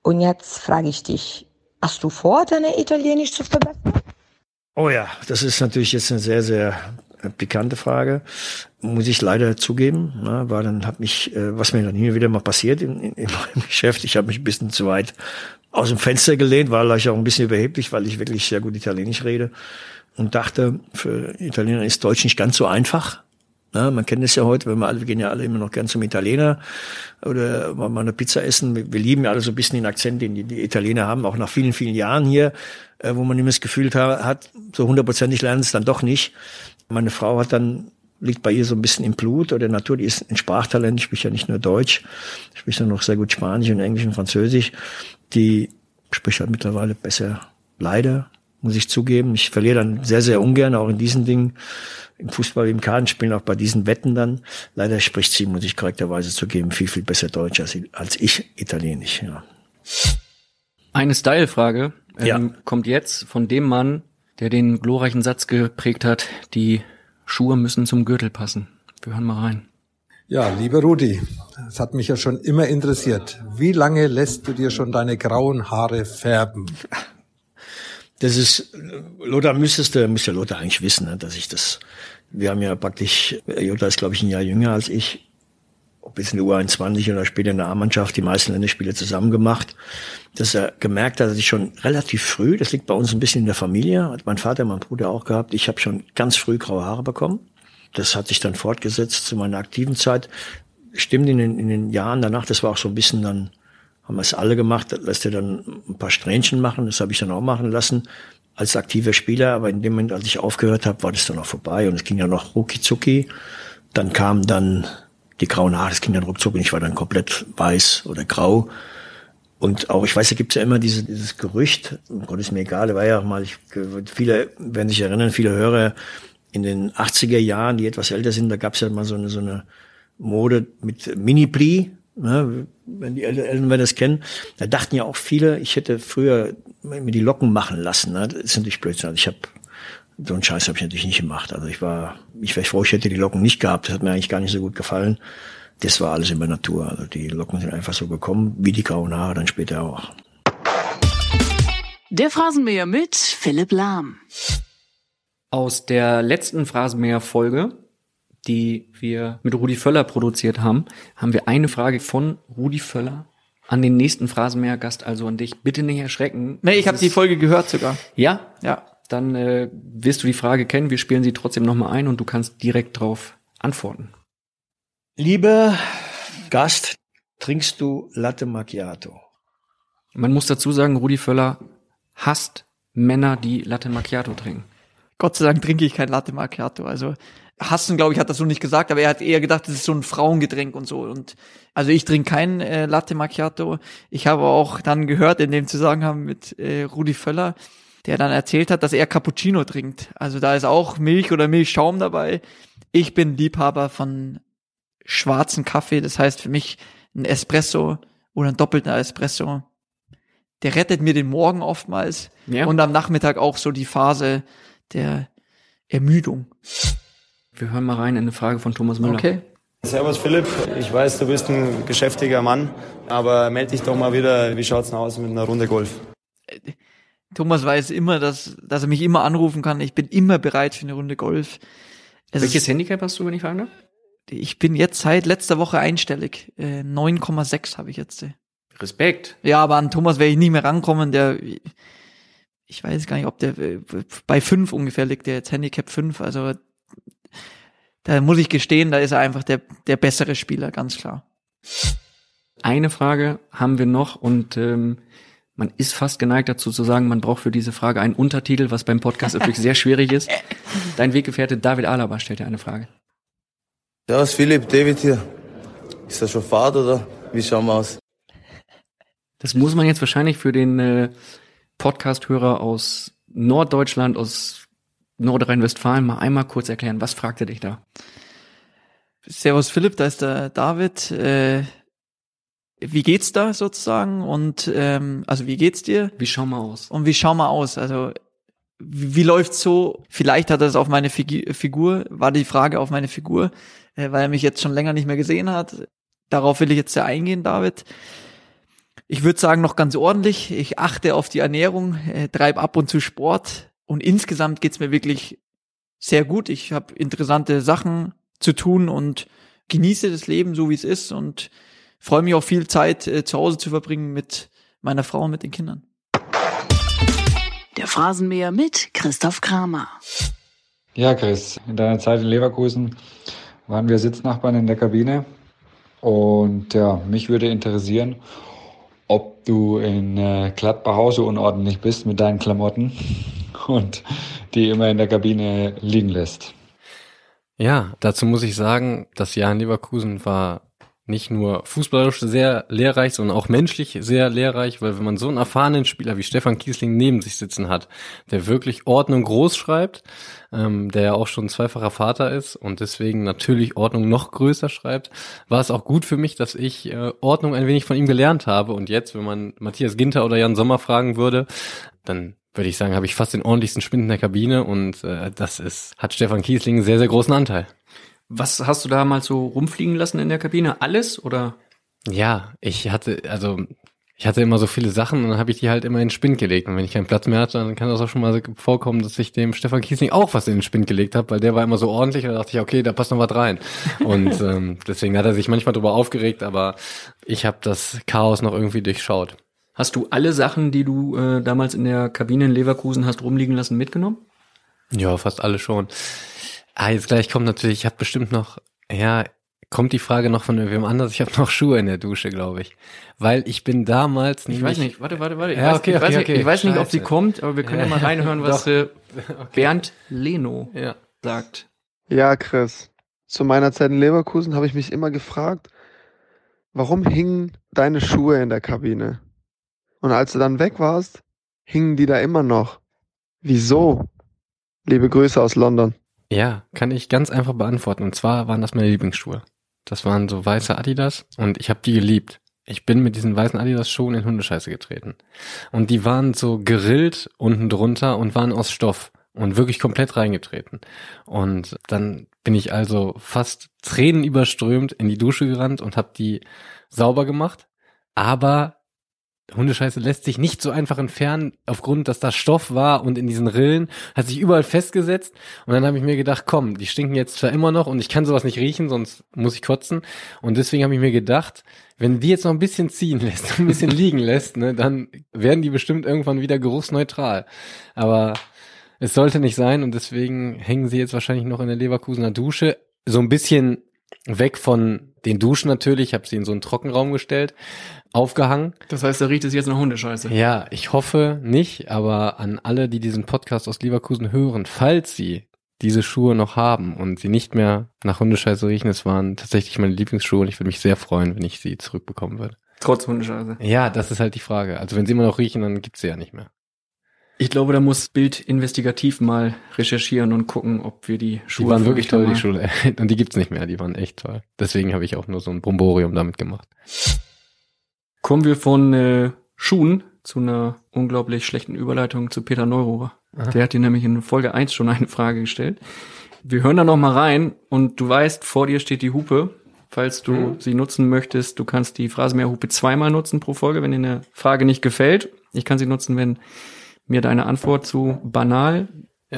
Und jetzt frage ich dich, hast du vor, deine Italienisch zu verbessern?
Oh ja, das ist natürlich jetzt eine sehr, sehr pikante Frage. Muss ich leider zugeben. Ne, war dann hat mich, äh, was mir dann hier wieder mal passiert in, in, in meinem Geschäft, ich habe mich ein bisschen zu weit aus dem Fenster gelehnt, war vielleicht auch ein bisschen überheblich, weil ich wirklich sehr gut Italienisch rede und dachte, für Italiener ist Deutsch nicht ganz so einfach. Ja, man kennt es ja heute, wenn wir alle, wir gehen ja alle immer noch gern zum Italiener oder mal eine Pizza essen. Wir, wir lieben ja alle so ein bisschen den Akzent, den die, die Italiener haben, auch nach vielen, vielen Jahren hier, äh, wo man immer das Gefühl hat, so hundertprozentig lernen es dann doch nicht. Meine Frau hat dann liegt bei ihr so ein bisschen im Blut oder Natur, die ist ein Sprachtalent, spricht ja nicht nur Deutsch, spricht dann noch sehr gut Spanisch und Englisch und Französisch. Die spricht halt mittlerweile besser, leider, muss ich zugeben. Ich verliere dann sehr, sehr ungern, auch in diesen Dingen im Fußball, im Kartenspielen, auch bei diesen Wetten dann. Leider spricht sie, muss ich korrekterweise zugeben, viel, viel besser Deutsch als, als ich Italienisch. Ja.
Eine Style-Frage ähm,
Ja.
kommt jetzt von dem Mann, der den glorreichen Satz geprägt hat, die Schuhe müssen zum Gürtel passen. Wir hören mal rein.
Ja, lieber Rudi, es hat mich ja schon immer interessiert. Wie lange lässt du dir schon deine grauen Haare färben?
Das ist, Lothar müsstest müsste Lothar eigentlich wissen, ne, dass ich das, wir haben ja praktisch, Lothar ist glaube ich ein Jahr jünger als ich, ob jetzt in der U21 oder später in der A-Mannschaft, die meisten Länderspiele zusammen gemacht, dass er gemerkt hat, dass ich schon relativ früh, das liegt bei uns ein bisschen in der Familie, hat mein Vater, mein Bruder auch gehabt, ich habe schon ganz früh graue Haare bekommen. Das hat sich dann fortgesetzt zu meiner aktiven Zeit. Stimmt in den, in den Jahren danach, das war auch so ein bisschen dann, haben wir es alle gemacht, lässt er dann ein paar Strähnchen machen, das habe ich dann auch machen lassen als aktiver Spieler, aber in dem Moment, als ich aufgehört habe, war das dann auch vorbei und es ging ja noch rucki zucki. Dann kamen dann die grauen Haare, das ging dann ruckzuck und ich war dann komplett weiß oder grau. Und auch, ich weiß, da gibt's ja immer diese, dieses Gerücht, um Gott ist mir egal, da war ja auch mal, ich, viele werden sich erinnern, viele Hörer in den 80er Jahren, die etwas älter sind, da gab's ja mal so eine, so eine Mode mit Mini-Pli, ne, wenn die Eltern werden das kennen, da dachten ja auch viele, ich hätte früher mir die Locken machen lassen. Ne? Das ist natürlich Blödsinn. Also ich habe so einen Scheiß habe ich natürlich nicht gemacht. Also ich war, ich wäre froh, ich hätte die Locken nicht gehabt. Das hat mir eigentlich gar nicht so gut gefallen. Das war alles über Natur. Also die Locken sind einfach so gekommen, wie die grauen Haare dann später auch.
Der Phrasenmäher mit Philipp Lahm.
Aus der letzten Phrasenmäher-Folge, die wir mit Rudi Völler produziert haben, haben wir eine Frage von Rudi Völler an den nächsten Phrasenmäher-Gast, also an dich. Bitte nicht erschrecken.
Nee, ich habe die Folge gehört sogar.
Ja?
Ja.
Dann äh, wirst du die Frage kennen. Wir spielen sie trotzdem nochmal ein und du kannst direkt drauf antworten.
Lieber Gast, trinkst du Latte Macchiato?
Man muss dazu sagen, Rudi Völler hasst Männer, die Latte Macchiato trinken.
Gott sei Dank trinke ich kein Latte Macchiato. Also hassen, glaube ich, hat das so nicht gesagt, aber er hat eher gedacht, das ist so ein Frauengetränk und so. Und also ich trinke kein äh, Latte Macchiato. Ich habe auch dann gehört in dem Zusammenhang mit äh, Rudi Völler, der dann erzählt hat, dass er Cappuccino trinkt. Also da ist auch Milch oder Milchschaum dabei. Ich bin Liebhaber von schwarzen Kaffee. Das heißt für mich ein Espresso oder ein doppelter Espresso. Der rettet mir den Morgen oftmals
Ja.
und am Nachmittag auch so die Phase der Ermüdung.
Wir hören mal rein in eine Frage von Thomas Müller.
Okay.
Servus Philipp, ich weiß, du bist ein geschäftiger Mann, aber melde dich doch mal wieder, wie schaut's denn aus mit einer Runde Golf?
Thomas weiß immer, dass, dass er mich immer anrufen kann. Ich bin immer bereit für eine Runde Golf. Es
Welches
ist-
Handicap hast du, wenn ich fragen darf?
Ich bin jetzt seit letzter Woche einstellig. Äh, 9,6 habe ich jetzt. äh.
Respekt.
Ja, aber an Thomas werde ich nie mehr rankommen. Der, ich weiß gar nicht, ob der äh, bei 5 ungefähr liegt, der jetzt Handicap 5. Also da muss ich gestehen, da ist er einfach der, der bessere Spieler, ganz klar.
Eine Frage haben wir noch und ähm, man ist fast geneigt dazu zu sagen, man braucht für diese Frage einen Untertitel, was beim Podcast natürlich sehr schwierig ist. Dein Weggefährte David Alaba stellt dir eine Frage.
Servus Philipp, David hier. Ist er schon Fahrt oder wie schauen wir aus?
Das muss man jetzt wahrscheinlich für den äh, Podcast-Hörer aus Norddeutschland, aus Nordrhein-Westfalen mal einmal kurz erklären. Was fragt er dich da?
Servus Philipp, da ist der David. Äh, wie geht's da sozusagen? Und ähm, also wie geht's dir?
Wie schau mal aus?
Und wie schau mal aus? Also wie, wie läuft's so? Vielleicht hat er es auf meine Figi Figur, war die Frage auf meine Figur, äh, weil er mich jetzt schon länger nicht mehr gesehen hat. Darauf will ich jetzt sehr eingehen, David. Ich würde sagen, noch ganz ordentlich. Ich achte auf die Ernährung, äh, treib ab und zu Sport und insgesamt geht's mir wirklich sehr gut. Ich habe interessante Sachen zu tun und genieße das Leben so wie es ist und freue mich auch viel Zeit äh, zu Hause zu verbringen mit meiner Frau und mit den Kindern.
Der Phrasenmäher mit Christoph Kramer.
Ja, Chris, in deiner Zeit in Leverkusen waren wir Sitznachbarn in der Kabine. Und ja, mich würde interessieren, ob du in äh, Gladbach auch so unordentlich bist mit deinen Klamotten und die immer in der Kabine liegen lässt.
Ja, dazu muss ich sagen, das Jahr in Leverkusen war nicht nur fußballerisch sehr lehrreich, sondern auch menschlich sehr lehrreich, weil wenn man so einen erfahrenen Spieler wie Stefan Kiesling neben sich sitzen hat, der wirklich Ordnung groß schreibt, ähm, der ja auch schon zweifacher Vater ist und deswegen natürlich Ordnung noch größer schreibt, war es auch gut für mich, dass ich äh, Ordnung ein wenig von ihm gelernt habe. Und jetzt, wenn man Matthias Ginter oder Jan Sommer fragen würde, dann würde ich sagen, habe ich fast den ordentlichsten Spind in der Kabine und äh, das ist, hat Stefan Kiesling einen sehr, sehr großen Anteil.
Was hast du damals so rumfliegen lassen in der Kabine? Alles oder?
Ja, ich hatte, also ich hatte immer so viele Sachen und dann habe ich die halt immer in den Spind gelegt. Und wenn ich keinen Platz mehr hatte, dann kann das auch schon mal vorkommen, dass ich dem Stefan Kiesling auch was in den Spind gelegt habe, weil der war immer so ordentlich und da dachte ich, okay, da passt noch was rein. Und ähm, deswegen hat er sich manchmal drüber aufgeregt, aber ich habe das Chaos noch irgendwie durchschaut.
Hast du alle Sachen, die du äh, damals in der Kabine in Leverkusen hast rumliegen lassen, mitgenommen?
Ja, fast alle schon. Ah, jetzt gleich kommt natürlich, ich habe bestimmt noch, ja, kommt die Frage noch von wem anders. Ich habe noch Schuhe in der Dusche, glaube ich. Weil ich bin damals
Ich weiß nicht, warte, warte, warte. Ich,
Ja,
weiß,
okay,
ich, weiß
okay,
nicht,
okay.
ich weiß nicht, ob sie kommt, aber wir können ja, mal reinhören, was äh, Bernd Leno
ja.
sagt.
Ja, Chris. Zu meiner Zeit in Leverkusen habe ich mich immer gefragt, warum hingen deine Schuhe in der Kabine? Und als du dann weg warst, hingen die da immer noch. Wieso? Liebe Grüße aus London.
Ja, kann ich ganz einfach beantworten. Und zwar waren das meine Lieblingsschuhe. Das waren so weiße Adidas und ich habe die geliebt. Ich bin mit diesen weißen Adidas Schuhen in Hundescheiße getreten. Und die waren so gerillt unten drunter und waren aus Stoff und wirklich komplett reingetreten. Und dann bin ich also fast tränenüberströmt in die Dusche gerannt und habe die sauber gemacht. Aber Hundescheiße lässt sich nicht so einfach entfernen, aufgrund, dass das Stoff war und in diesen Rillen hat sich überall festgesetzt. Und dann habe ich mir gedacht, komm, die stinken jetzt zwar immer noch und ich kann sowas nicht riechen, sonst muss ich kotzen. Und deswegen habe ich mir gedacht, wenn die jetzt noch ein bisschen ziehen lässt, ein bisschen liegen lässt, ne, dann werden die bestimmt irgendwann wieder geruchsneutral. Aber es sollte nicht sein und deswegen hängen sie jetzt wahrscheinlich noch in der Leverkusener Dusche. So ein bisschen weg von den Duschen natürlich, ich habe sie in so einen Trockenraum gestellt, aufgehangen.
Das heißt, da riecht es jetzt nach Hundescheiße.
Ja, ich hoffe nicht, aber an alle, die diesen Podcast aus Leverkusen hören, falls sie diese Schuhe noch haben und sie nicht mehr nach Hundescheiße riechen, es waren tatsächlich meine Lieblingsschuhe und ich würde mich sehr freuen, wenn ich sie zurückbekommen würde.
Trotz Hundescheiße.
Ja, das ist halt die Frage. Also wenn sie immer noch riechen, dann gibt's sie ja nicht mehr.
Ich glaube, da muss Bild investigativ mal recherchieren und gucken, ob wir die Schuhe.
Die waren wirklich toll, die Schuhe. Und die gibt's nicht mehr, die waren echt toll. Deswegen habe ich auch nur so ein Bromborium damit gemacht.
Kommen wir von äh, Schuhen zu einer unglaublich schlechten Überleitung zu Peter Neururer.
Aha.
Der hat dir nämlich in Folge 1 schon eine Frage gestellt. Wir hören da noch mal rein und du weißt, vor dir steht die Hupe. Falls du
Mhm.
sie nutzen möchtest, du kannst die Phrasenmäher-Hupe zweimal nutzen pro Folge, wenn dir eine Frage nicht gefällt. Ich kann sie nutzen, wenn mir deine Antwort zu banal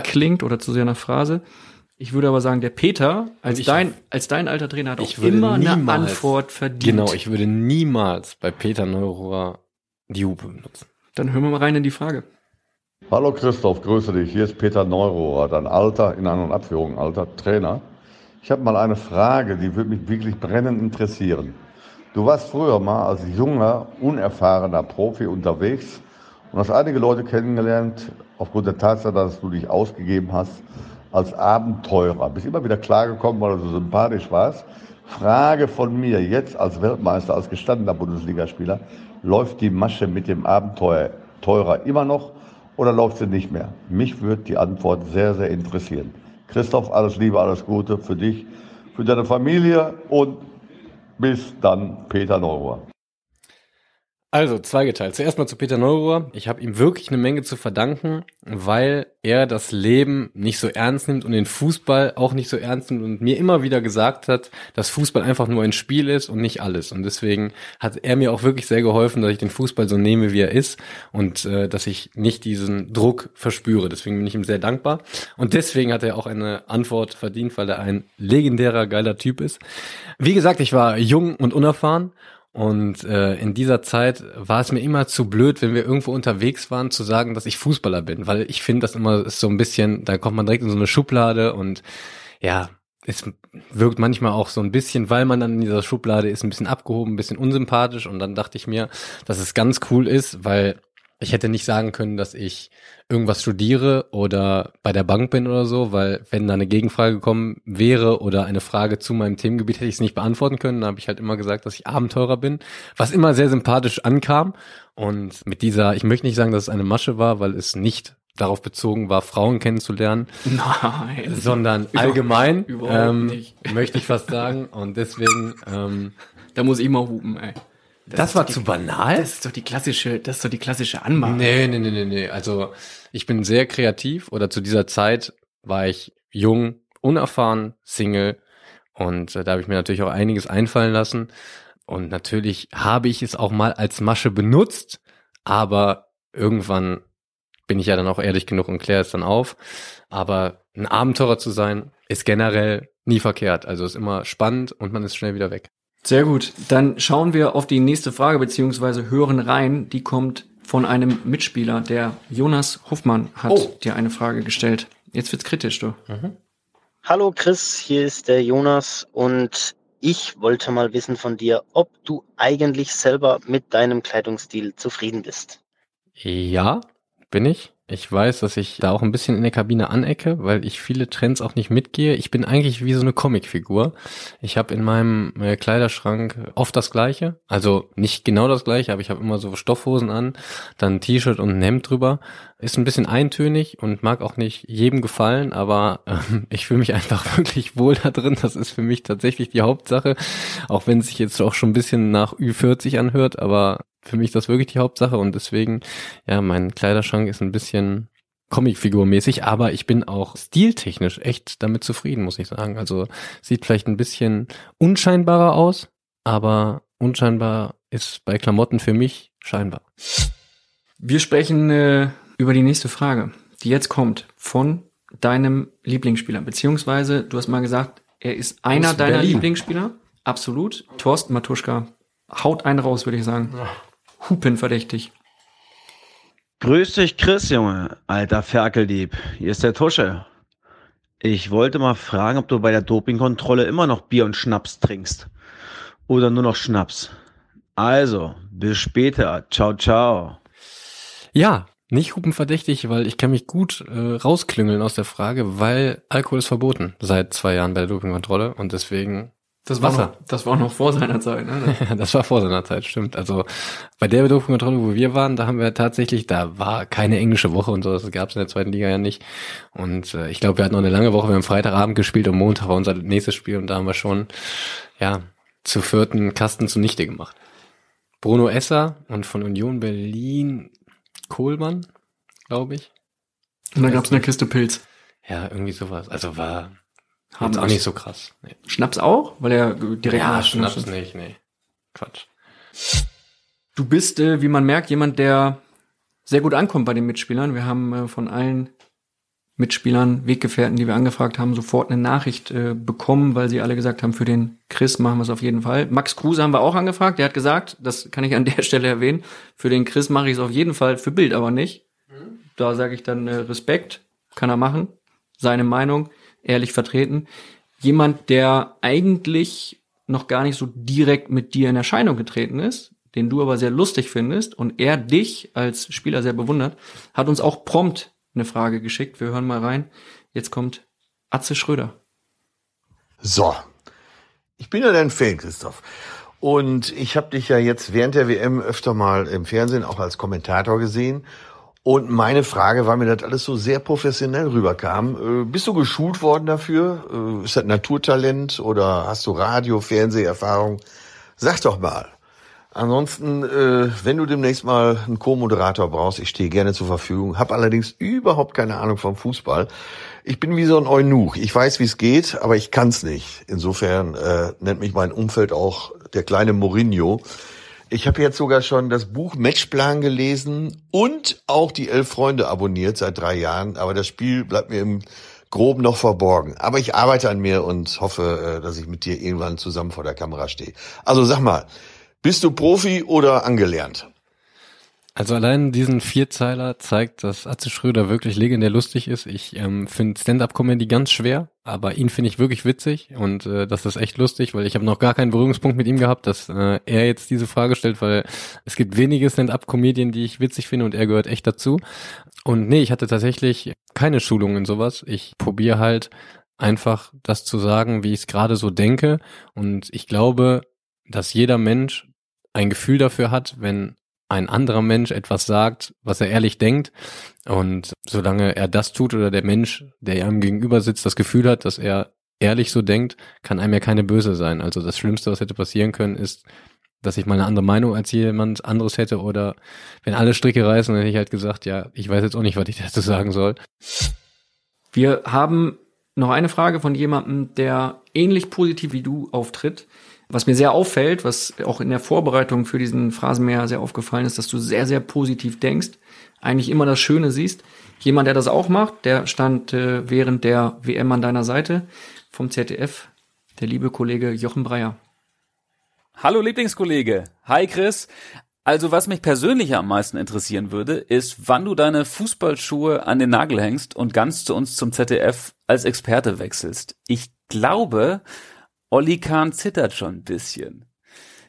klingt oder zu sehr nach Phrase. Ich würde aber sagen, der Peter als
Ich-
dein als dein alter Trainer hat auch immer eine
niemals-
Antwort verdient.
Genau, ich würde niemals bei Peter Neururer die Hupe benutzen.
Dann hören wir mal rein in die Frage.
Hallo Christoph, grüße dich. Hier ist Peter Neurohrer, dein alter, in An- und Abführung alter Trainer. Ich habe mal eine Frage, die würde mich wirklich brennend interessieren. Du warst früher mal als junger, unerfahrener Profi unterwegs und hast einige Leute kennengelernt, aufgrund der Tatsache, dass du dich ausgegeben hast als Abenteurer. Bist immer wieder klargekommen, weil du so sympathisch warst. Frage von mir jetzt als Weltmeister, als gestandener Bundesligaspieler, läuft die Masche mit dem Abenteurer immer noch oder läuft sie nicht mehr? Mich würde die Antwort sehr, sehr interessieren. Christoph, alles Liebe, alles Gute für dich, für deine Familie und bis dann, Peter Neurohr.
Also, zweigeteilt. Zuerst mal zu Peter Neuruhr. Ich habe ihm wirklich eine Menge zu verdanken, weil er das Leben nicht so ernst nimmt und den Fußball auch nicht so ernst nimmt und mir immer wieder gesagt hat, dass Fußball einfach nur ein Spiel ist und nicht alles. Und deswegen hat er mir auch wirklich sehr geholfen, dass ich den Fußball so nehme, wie er ist und äh, dass ich nicht diesen Druck verspüre. Deswegen bin ich ihm sehr dankbar. Und deswegen hat er auch eine Antwort verdient, weil er ein legendärer, geiler Typ ist. Wie gesagt, ich war jung und unerfahren und äh, in dieser Zeit war es mir immer zu blöd, wenn wir irgendwo unterwegs waren, zu sagen, dass ich Fußballer bin, weil ich finde, das immer so ein bisschen, da kommt man direkt in so eine Schublade und ja, es wirkt manchmal auch so ein bisschen, weil man dann in dieser Schublade ist, ein bisschen abgehoben, ein bisschen unsympathisch. Und dann dachte ich mir, dass es ganz cool ist, weil ich hätte nicht sagen können, dass ich irgendwas studiere oder bei der Bank bin oder so, weil wenn da eine Gegenfrage gekommen wäre oder eine Frage zu meinem Themengebiet, hätte ich es nicht beantworten können. Da habe ich halt immer gesagt, dass ich Abenteurer bin, was immer sehr sympathisch ankam. Und mit dieser, ich möchte nicht sagen, dass es eine Masche war, weil es nicht darauf bezogen war, Frauen kennenzulernen,
Nein.
sondern
Über-
allgemein
überhaupt
ähm, möchte ich fast sagen. Und deswegen, ähm,
Da muss ich mal hupen, ey.
Das
ist
war
die-
zu banal?
Das ist doch die klassische, das ist doch die klassische Anmache.
Nee, nee, nee, nee, nee. Also ich bin sehr kreativ oder zu dieser Zeit war ich jung, unerfahren, Single und äh, da habe ich mir natürlich auch einiges einfallen lassen. Und natürlich habe ich es auch mal als Masche benutzt, aber irgendwann bin ich ja dann auch ehrlich genug und kläre es dann auf. Aber ein Abenteurer zu sein, ist generell nie verkehrt. Also ist immer spannend und man ist schnell wieder weg.
Sehr gut. Dann schauen wir auf die nächste Frage, beziehungsweise hören rein. Die kommt von einem Mitspieler. Der Jonas Hoffmann hat
Oh.
dir eine Frage gestellt. Jetzt wird's kritisch, du.
Hallo Chris, hier ist der Jonas und ich wollte mal wissen von dir, ob du eigentlich selber mit deinem Kleidungsstil zufrieden bist.
Ja, bin ich. Ich weiß, dass ich da auch ein bisschen in der Kabine anecke, weil ich viele Trends auch nicht mitgehe. Ich bin eigentlich wie so eine Comicfigur. Ich habe in meinem äh, Kleiderschrank oft das gleiche. Also nicht genau das gleiche, aber ich habe immer so Stoffhosen an, dann T-Shirt und ein Hemd drüber. Ist ein bisschen eintönig und mag auch nicht jedem gefallen, aber ähm, ich fühle mich einfach wirklich wohl da drin. Das ist für mich tatsächlich die Hauptsache, auch wenn es sich jetzt auch schon ein bisschen nach Ü40 anhört, aber für mich ist das wirklich die Hauptsache und deswegen, ja, mein Kleiderschrank ist ein bisschen Comicfigurmäßig, aber ich bin auch stiltechnisch echt damit zufrieden, muss ich sagen. Also sieht vielleicht ein bisschen unscheinbarer aus, aber unscheinbar ist bei Klamotten für mich scheinbar.
Wir sprechen äh, über die nächste Frage, die jetzt kommt von deinem Lieblingsspieler, beziehungsweise du hast mal gesagt, er ist einer deiner
Berlin.
Lieblingsspieler. Absolut. Thorsten Matuschka. Haut einen raus, würde ich sagen. Hupenverdächtig.
Grüß dich, Chris, Junge, alter Ferkeldieb. Hier ist der Tusche. Ich wollte mal fragen, ob du bei der Dopingkontrolle immer noch Bier und Schnaps trinkst. Oder nur noch Schnaps. Also, bis später. Ciao, ciao.
Ja, nicht hupenverdächtig, weil ich kann mich gut äh, rausklüngeln aus der Frage, weil Alkohol ist verboten seit zwei Jahren bei der Dopingkontrolle und deswegen
Das war,
Wasser.
noch, das war auch noch vor seiner Zeit, ne?
das war vor seiner Zeit, stimmt. Also bei der Dopingkontrolle, wo wir waren, da haben wir tatsächlich, da war keine englische Woche und so, das gab es in der zweiten Liga ja nicht. Und äh, ich glaube, wir hatten noch eine lange Woche, wir haben Freitagabend gespielt und Montag war unser nächstes Spiel und da haben wir schon, ja, zu vierten Kasten zunichte gemacht. Bruno Esser und von Union Berlin Kohlmann, glaube ich.
Und dann gab's eine Kiste Pilz.
Ja, irgendwie sowas. Also war
Haben
jetzt auch nicht so krass. Nee.
Schnaps auch? Weil er direkt
ja, Schnaps nicht, nee. Quatsch.
Du bist, äh, wie man merkt, jemand, der sehr gut ankommt bei den Mitspielern. Wir haben äh, von allen Mitspielern, Weggefährten, die wir angefragt haben, sofort eine Nachricht äh, bekommen, weil sie alle gesagt haben, für den Chris machen wir es auf jeden Fall. Max Kruse haben wir auch angefragt. Der hat gesagt, das kann ich an der Stelle erwähnen, für den Chris mache ich es auf jeden Fall, für Bild aber nicht. Da sage ich dann äh, Respekt, kann er machen. Seine Meinung, ehrlich vertreten. Jemand, der eigentlich noch gar nicht so direkt mit dir in Erscheinung getreten ist, den du aber sehr lustig findest und er dich als Spieler sehr bewundert, hat uns auch prompt eine Frage geschickt. Wir hören mal rein. Jetzt kommt Atze Schröder.
So, ich bin ja dein Fan, Christoph. Und ich habe dich ja jetzt während der WM öfter mal im Fernsehen auch als Kommentator gesehen. Und meine Frage war mir, dass alles so sehr professionell rüberkam. Äh, bist du geschult worden dafür? Äh, ist das Naturtalent oder hast du Radio, Fernseherfahrung? Sag doch mal. Ansonsten, äh, wenn du demnächst mal einen Co-Moderator brauchst, ich stehe gerne zur Verfügung, habe allerdings überhaupt keine Ahnung vom Fußball. Ich bin wie so ein Eunuch. Ich weiß, wie es geht, aber ich kann's nicht. Insofern äh, nennt mich mein Umfeld auch der kleine Mourinho. Ich habe jetzt sogar schon das Buch Matchplan gelesen und auch die Elf Freunde abonniert seit drei Jahren. Aber das Spiel bleibt mir im Groben noch verborgen. Aber ich arbeite an mir und hoffe, äh, dass ich mit dir irgendwann zusammen vor der Kamera stehe. Also sag mal, bist du Profi oder angelernt?
Also allein diesen Vierzeiler zeigt, dass Atze Schröder wirklich legendär lustig ist. Ich ähm, finde Stand-up-Comedy ganz schwer, aber ihn finde ich wirklich witzig und äh, das ist echt lustig, weil ich habe noch gar keinen Berührungspunkt mit ihm gehabt, dass äh, er jetzt diese Frage stellt, weil es gibt wenige Stand-up-Comedien, die ich witzig finde und er gehört echt dazu. Und nee, ich hatte tatsächlich keine Schulung in sowas. Ich probiere halt einfach das zu sagen, wie ich es gerade so denke und ich glaube, dass jeder Mensch ein Gefühl dafür hat, wenn ein anderer Mensch etwas sagt, was er ehrlich denkt. Und solange er das tut oder der Mensch, der ihm gegenüber sitzt, das Gefühl hat, dass er ehrlich so denkt, kann einem ja keine böse sein. Also das Schlimmste, was hätte passieren können, ist, dass ich mal eine andere Meinung als jemand anderes hätte oder wenn alle Stricke reißen, dann hätte ich halt gesagt, ja, ich weiß jetzt auch nicht, was ich dazu sagen soll.
Wir haben noch eine Frage von jemandem, der ähnlich positiv wie du auftritt. Was mir sehr auffällt, was auch in der Vorbereitung für diesen Phrasenmäher sehr aufgefallen ist, dass du sehr, sehr positiv denkst, eigentlich immer das Schöne siehst. Jemand, der das auch macht, der stand äh, während der WM an deiner Seite vom ZDF, der liebe Kollege Jochen Breyer.
Hallo Lieblingskollege. Hi Chris. Also was mich persönlich am meisten interessieren würde, ist, wann du deine Fußballschuhe an den Nagel hängst und ganz zu uns zum ZDF als Experte wechselst. Ich glaube, Olli Kahn zittert schon ein bisschen.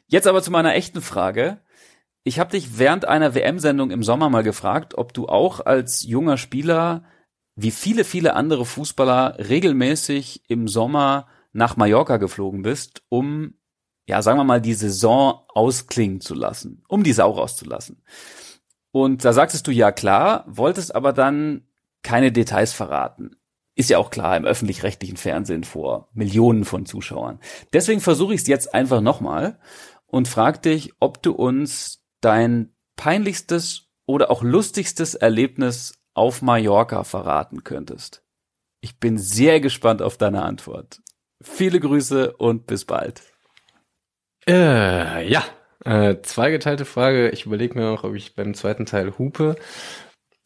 Jetzt aber zu meiner echten Frage. Ich habe dich während einer WM-Sendung im Sommer mal gefragt, ob du auch als junger Spieler, wie viele, viele andere Fußballer, regelmäßig im Sommer nach Mallorca geflogen bist, um, ja, sagen wir mal, die Saison ausklingen zu lassen, um die Sau rauszulassen. Und da sagtest du ja klar, wolltest aber dann keine Details verraten. Ist ja auch klar im öffentlich-rechtlichen Fernsehen vor Millionen von Zuschauern. Deswegen versuche ich es jetzt einfach nochmal und frag dich, ob du uns dein peinlichstes oder auch lustigstes Erlebnis auf Mallorca verraten könntest. Ich bin sehr gespannt auf deine Antwort. Viele Grüße und bis bald.
Äh, ja, äh, zweigeteilte Frage. Ich überlege mir noch, ob ich beim zweiten Teil hupe.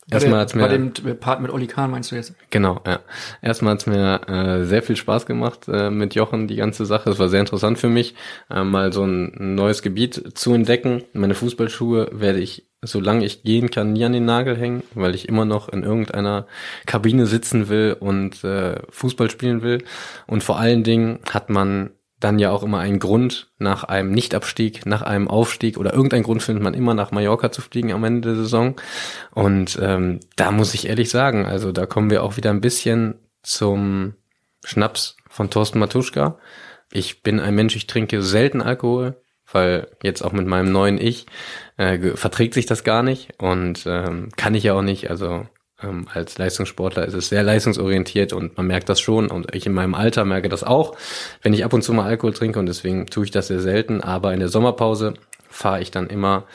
Erstmal hat's mir
bei dem Part mit Olli Kahn meinst du jetzt?
Genau, ja. Erstmal hat's mir äh, sehr viel Spaß gemacht äh, mit Jochen, die ganze Sache. Es war sehr interessant für mich, äh, mal so ein neues Gebiet zu entdecken. Meine Fußballschuhe werde ich, solange ich gehen kann, nie an den Nagel hängen, weil ich immer noch in irgendeiner Kabine sitzen will und äh, Fußball spielen will. Und vor allen Dingen hat man dann ja auch immer einen Grund nach einem Nichtabstieg, nach einem Aufstieg oder irgendeinen Grund findet man immer nach Mallorca zu fliegen am Ende der Saison. Und ähm, da muss ich ehrlich sagen, also da kommen wir auch wieder ein bisschen zum Schnaps von Thorsten Matuschka. Ich bin ein Mensch, ich trinke selten Alkohol, weil jetzt auch mit meinem neuen Ich äh, verträgt sich das gar nicht und ähm, kann ich ja auch nicht. Also ähm, als Leistungssportler ist es sehr leistungsorientiert und man merkt das schon und ich in meinem Alter merke das auch, wenn ich ab und zu mal Alkohol trinke und deswegen tue ich das sehr selten. Aber in der Sommerpause fahre ich dann immer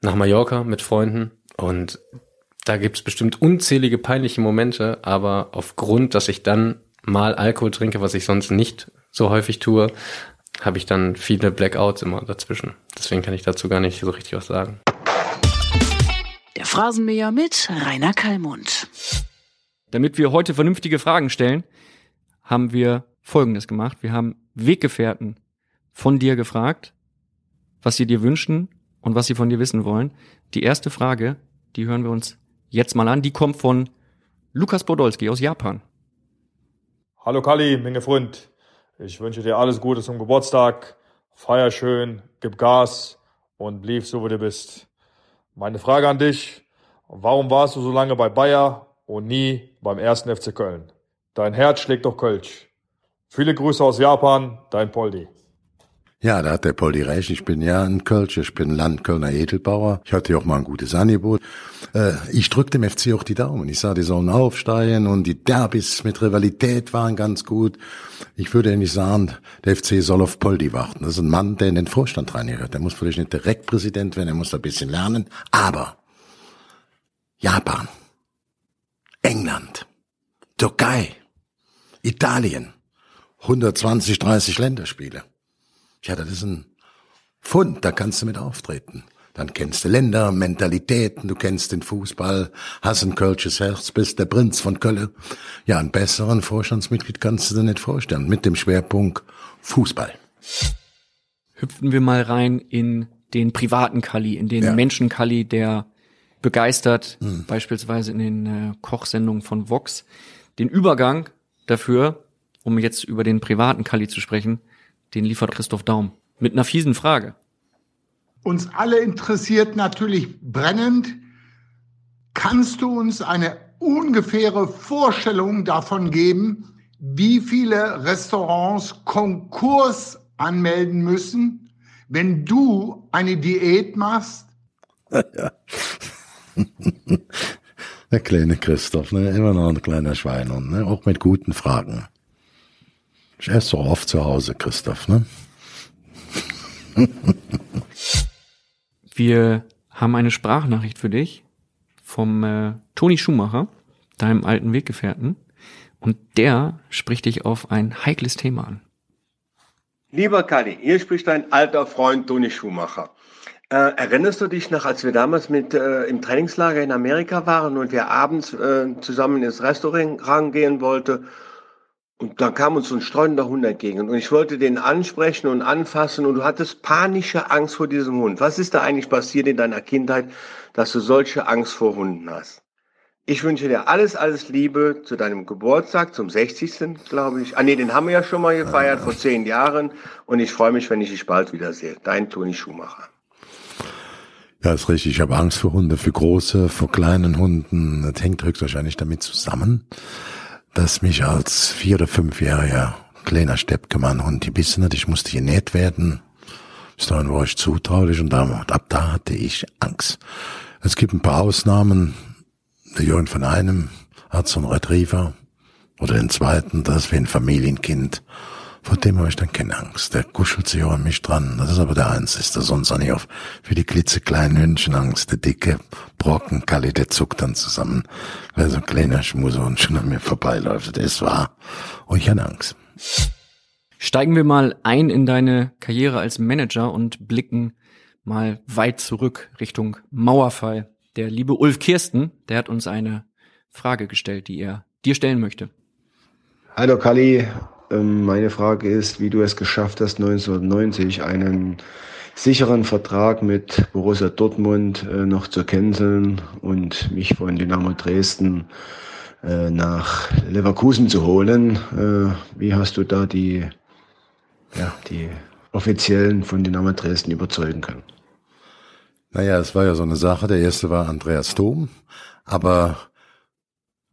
nach Mallorca mit Freunden und da gibt's bestimmt unzählige peinliche Momente, aber aufgrund, dass ich dann mal Alkohol trinke, was ich sonst nicht so häufig tue, habe ich dann viele Blackouts immer dazwischen. Deswegen kann ich dazu gar nicht so richtig was sagen.
Der Phrasenmäher mit Rainer Kallmund.
Damit wir heute vernünftige Fragen stellen, haben wir Folgendes gemacht. Wir haben Weggefährten von dir gefragt, was sie dir wünschen und was sie von dir wissen wollen. Die erste Frage, die hören wir uns jetzt mal an. Die kommt von Lukas Podolski aus Japan.
Hallo Kali, mein Freund. Ich wünsche dir alles Gute zum Geburtstag. Feier schön, gib Gas und blieb so, wie du bist. Meine Frage an dich. Warum warst du so lange bei Bayer und nie beim ersten FC Köln? Dein Herz schlägt doch Kölsch. Viele Grüße aus Japan, dein Poldi.
Ja, da hat der Poldi recht. Ich bin ja ein Kölsch, ich bin Landkölner Edelbauer. Ich hatte ja auch mal ein gutes Angebot. Äh, ich drücke dem FC auch die Daumen. Ich sah, die sollen aufsteigen und die Derbys mit Rivalität waren ganz gut. Ich würde ja nicht sagen, der FC soll auf Poldi warten. Das ist ein Mann, der in den Vorstand reingehört. Der muss vielleicht nicht direkt Präsident werden, er muss da ein bisschen lernen. Aber Japan, England, Türkei, Italien, 120, 30 Länderspiele. Ja, das ist ein Fund, da kannst du mit auftreten. Dann kennst du Länder, Mentalitäten, du kennst den Fußball, hast ein kölsches Herz, bist der Prinz von Köln. Ja, einen besseren Vorstandsmitglied kannst du dir nicht vorstellen, mit dem Schwerpunkt Fußball.
Hüpfen wir mal rein in den privaten Kali, in den
Ja.
Menschen Kali, der begeistert,
Hm.
beispielsweise in den äh, Kochsendungen von Vox. Den Übergang dafür, um jetzt über den privaten Kali zu sprechen, den liefert Christoph Daum. Mit einer fiesen Frage.
Uns alle interessiert natürlich brennend, kannst du uns eine ungefähre Vorstellung davon geben, wie viele Restaurants Konkurs anmelden müssen, wenn du eine Diät machst?
Ja. Der kleine Christoph, ne? immer noch ein kleiner Schweinhund, ne? auch mit guten Fragen. Ich esse so oft zu Hause, Christoph. Ne?
Wir haben eine Sprachnachricht für dich vom äh, Toni Schumacher, deinem alten Weggefährten. Und der spricht dich auf ein heikles Thema an.
Lieber Kali, hier spricht dein alter Freund Toni Schumacher. Äh, erinnerst du dich noch, als wir damals mit äh, im Trainingslager in Amerika waren und wir abends äh, zusammen ins Restaurant gehen wollten und dann kam uns so ein streunender Hund entgegen und ich wollte den ansprechen und anfassen und du hattest panische Angst vor diesem Hund. Was ist da eigentlich passiert in deiner Kindheit, dass du solche Angst vor Hunden hast? Ich wünsche dir alles, alles Liebe zu deinem Geburtstag, zum 60. glaube ich. Ah nee, den haben wir ja schon mal gefeiert vor zehn Jahren und ich freue mich, wenn ich dich bald wiedersehe. Dein Toni Schumacher.
Ja, ist richtig. Ich habe Angst vor Hunde, für große, vor kleinen Hunden. Das hängt höchstwahrscheinlich damit zusammen, dass mich als vier- oder fünfjähriger kleiner Steppkemann Hund gebissen hat. Ich musste genäht werden. Bis dahin war ich zutraulich und ab da hatte ich Angst. Es gibt ein paar Ausnahmen. Der Jürgen von einem hat so einen Retriever oder den zweiten, das ist wie ein Familienkind. Vor dem habe ich dann keine Angst. Der kuschelt sich auch an mich dran. Das ist aber der Einzige. Sonst habe ich auf für die klitzekleinen Hündchen Angst. Der dicke Brocken, Kalli, der zuckt dann zusammen. Weil so ein kleiner Schmusehund schon an mir vorbeiläuft. Der ist wahr. Und ich habe Angst.
Steigen wir mal ein in deine Karriere als Manager und blicken mal weit zurück Richtung Mauerfall. Der liebe Ulf Kirsten, der hat uns eine Frage gestellt, die er dir stellen möchte.
Hallo Kali, meine Frage ist, wie du es geschafft hast, 1990 einen sicheren Vertrag mit Borussia Dortmund äh, noch zu canceln und mich von Dynamo Dresden äh, nach Leverkusen zu holen. Äh, wie hast du da die, ja, die Offiziellen von Dynamo Dresden überzeugen können?
Naja, es war ja so eine Sache. Der erste war Andreas Dom, aber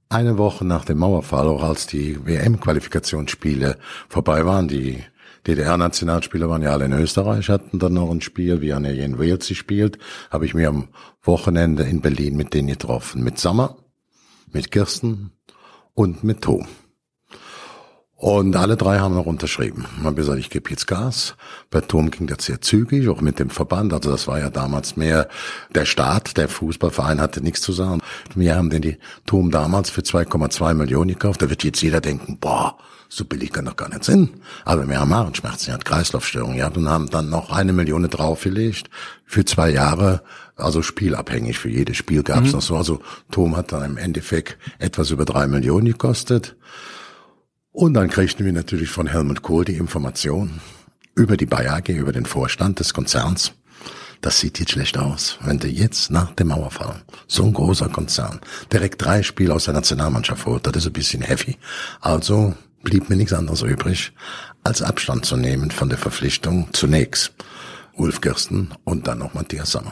eine Woche nach dem Mauerfall, auch als die WM-Qualifikationsspiele vorbei waren, die DDR-Nationalspieler waren ja alle in Österreich, hatten dann noch ein Spiel, wie Anne Jen Wirzi spielt, habe ich mir am Wochenende in Berlin mit denen getroffen. Mit Sommer, mit Kirsten und mit Tom. Und alle drei haben noch unterschrieben. Man hat gesagt, ich gebe jetzt Gas. Bei Tom ging das sehr zügig, auch mit dem Verband. Also das war ja damals mehr der Staat, der Fußballverein hatte nichts zu sagen. Wir haben den die Tom damals für 2,2 Millionen gekauft. Da wird jetzt jeder denken, boah, so billig kann doch gar nicht sein. Aber wir haben Magenschmerzen, er hat Kreislaufstörungen, ja, und haben dann noch eine Million draufgelegt für zwei Jahre, also spielabhängig. Für jedes Spiel gab es
Mhm.
noch so. Also Tom hat dann im Endeffekt etwas über drei Millionen gekostet. Und dann kriegten wir natürlich von Helmut Kohl die Information über die Bayer AG, über den Vorstand des Konzerns. Das sieht jetzt schlecht aus. Wenn du jetzt nach dem Mauerfall so ein großer Konzern direkt drei Spiele aus der Nationalmannschaft holt, das ist ein bisschen heavy. Also blieb mir nichts anderes übrig, als Abstand zu nehmen von der Verpflichtung zunächst Ulf Kirsten und dann noch Matthias Sommer.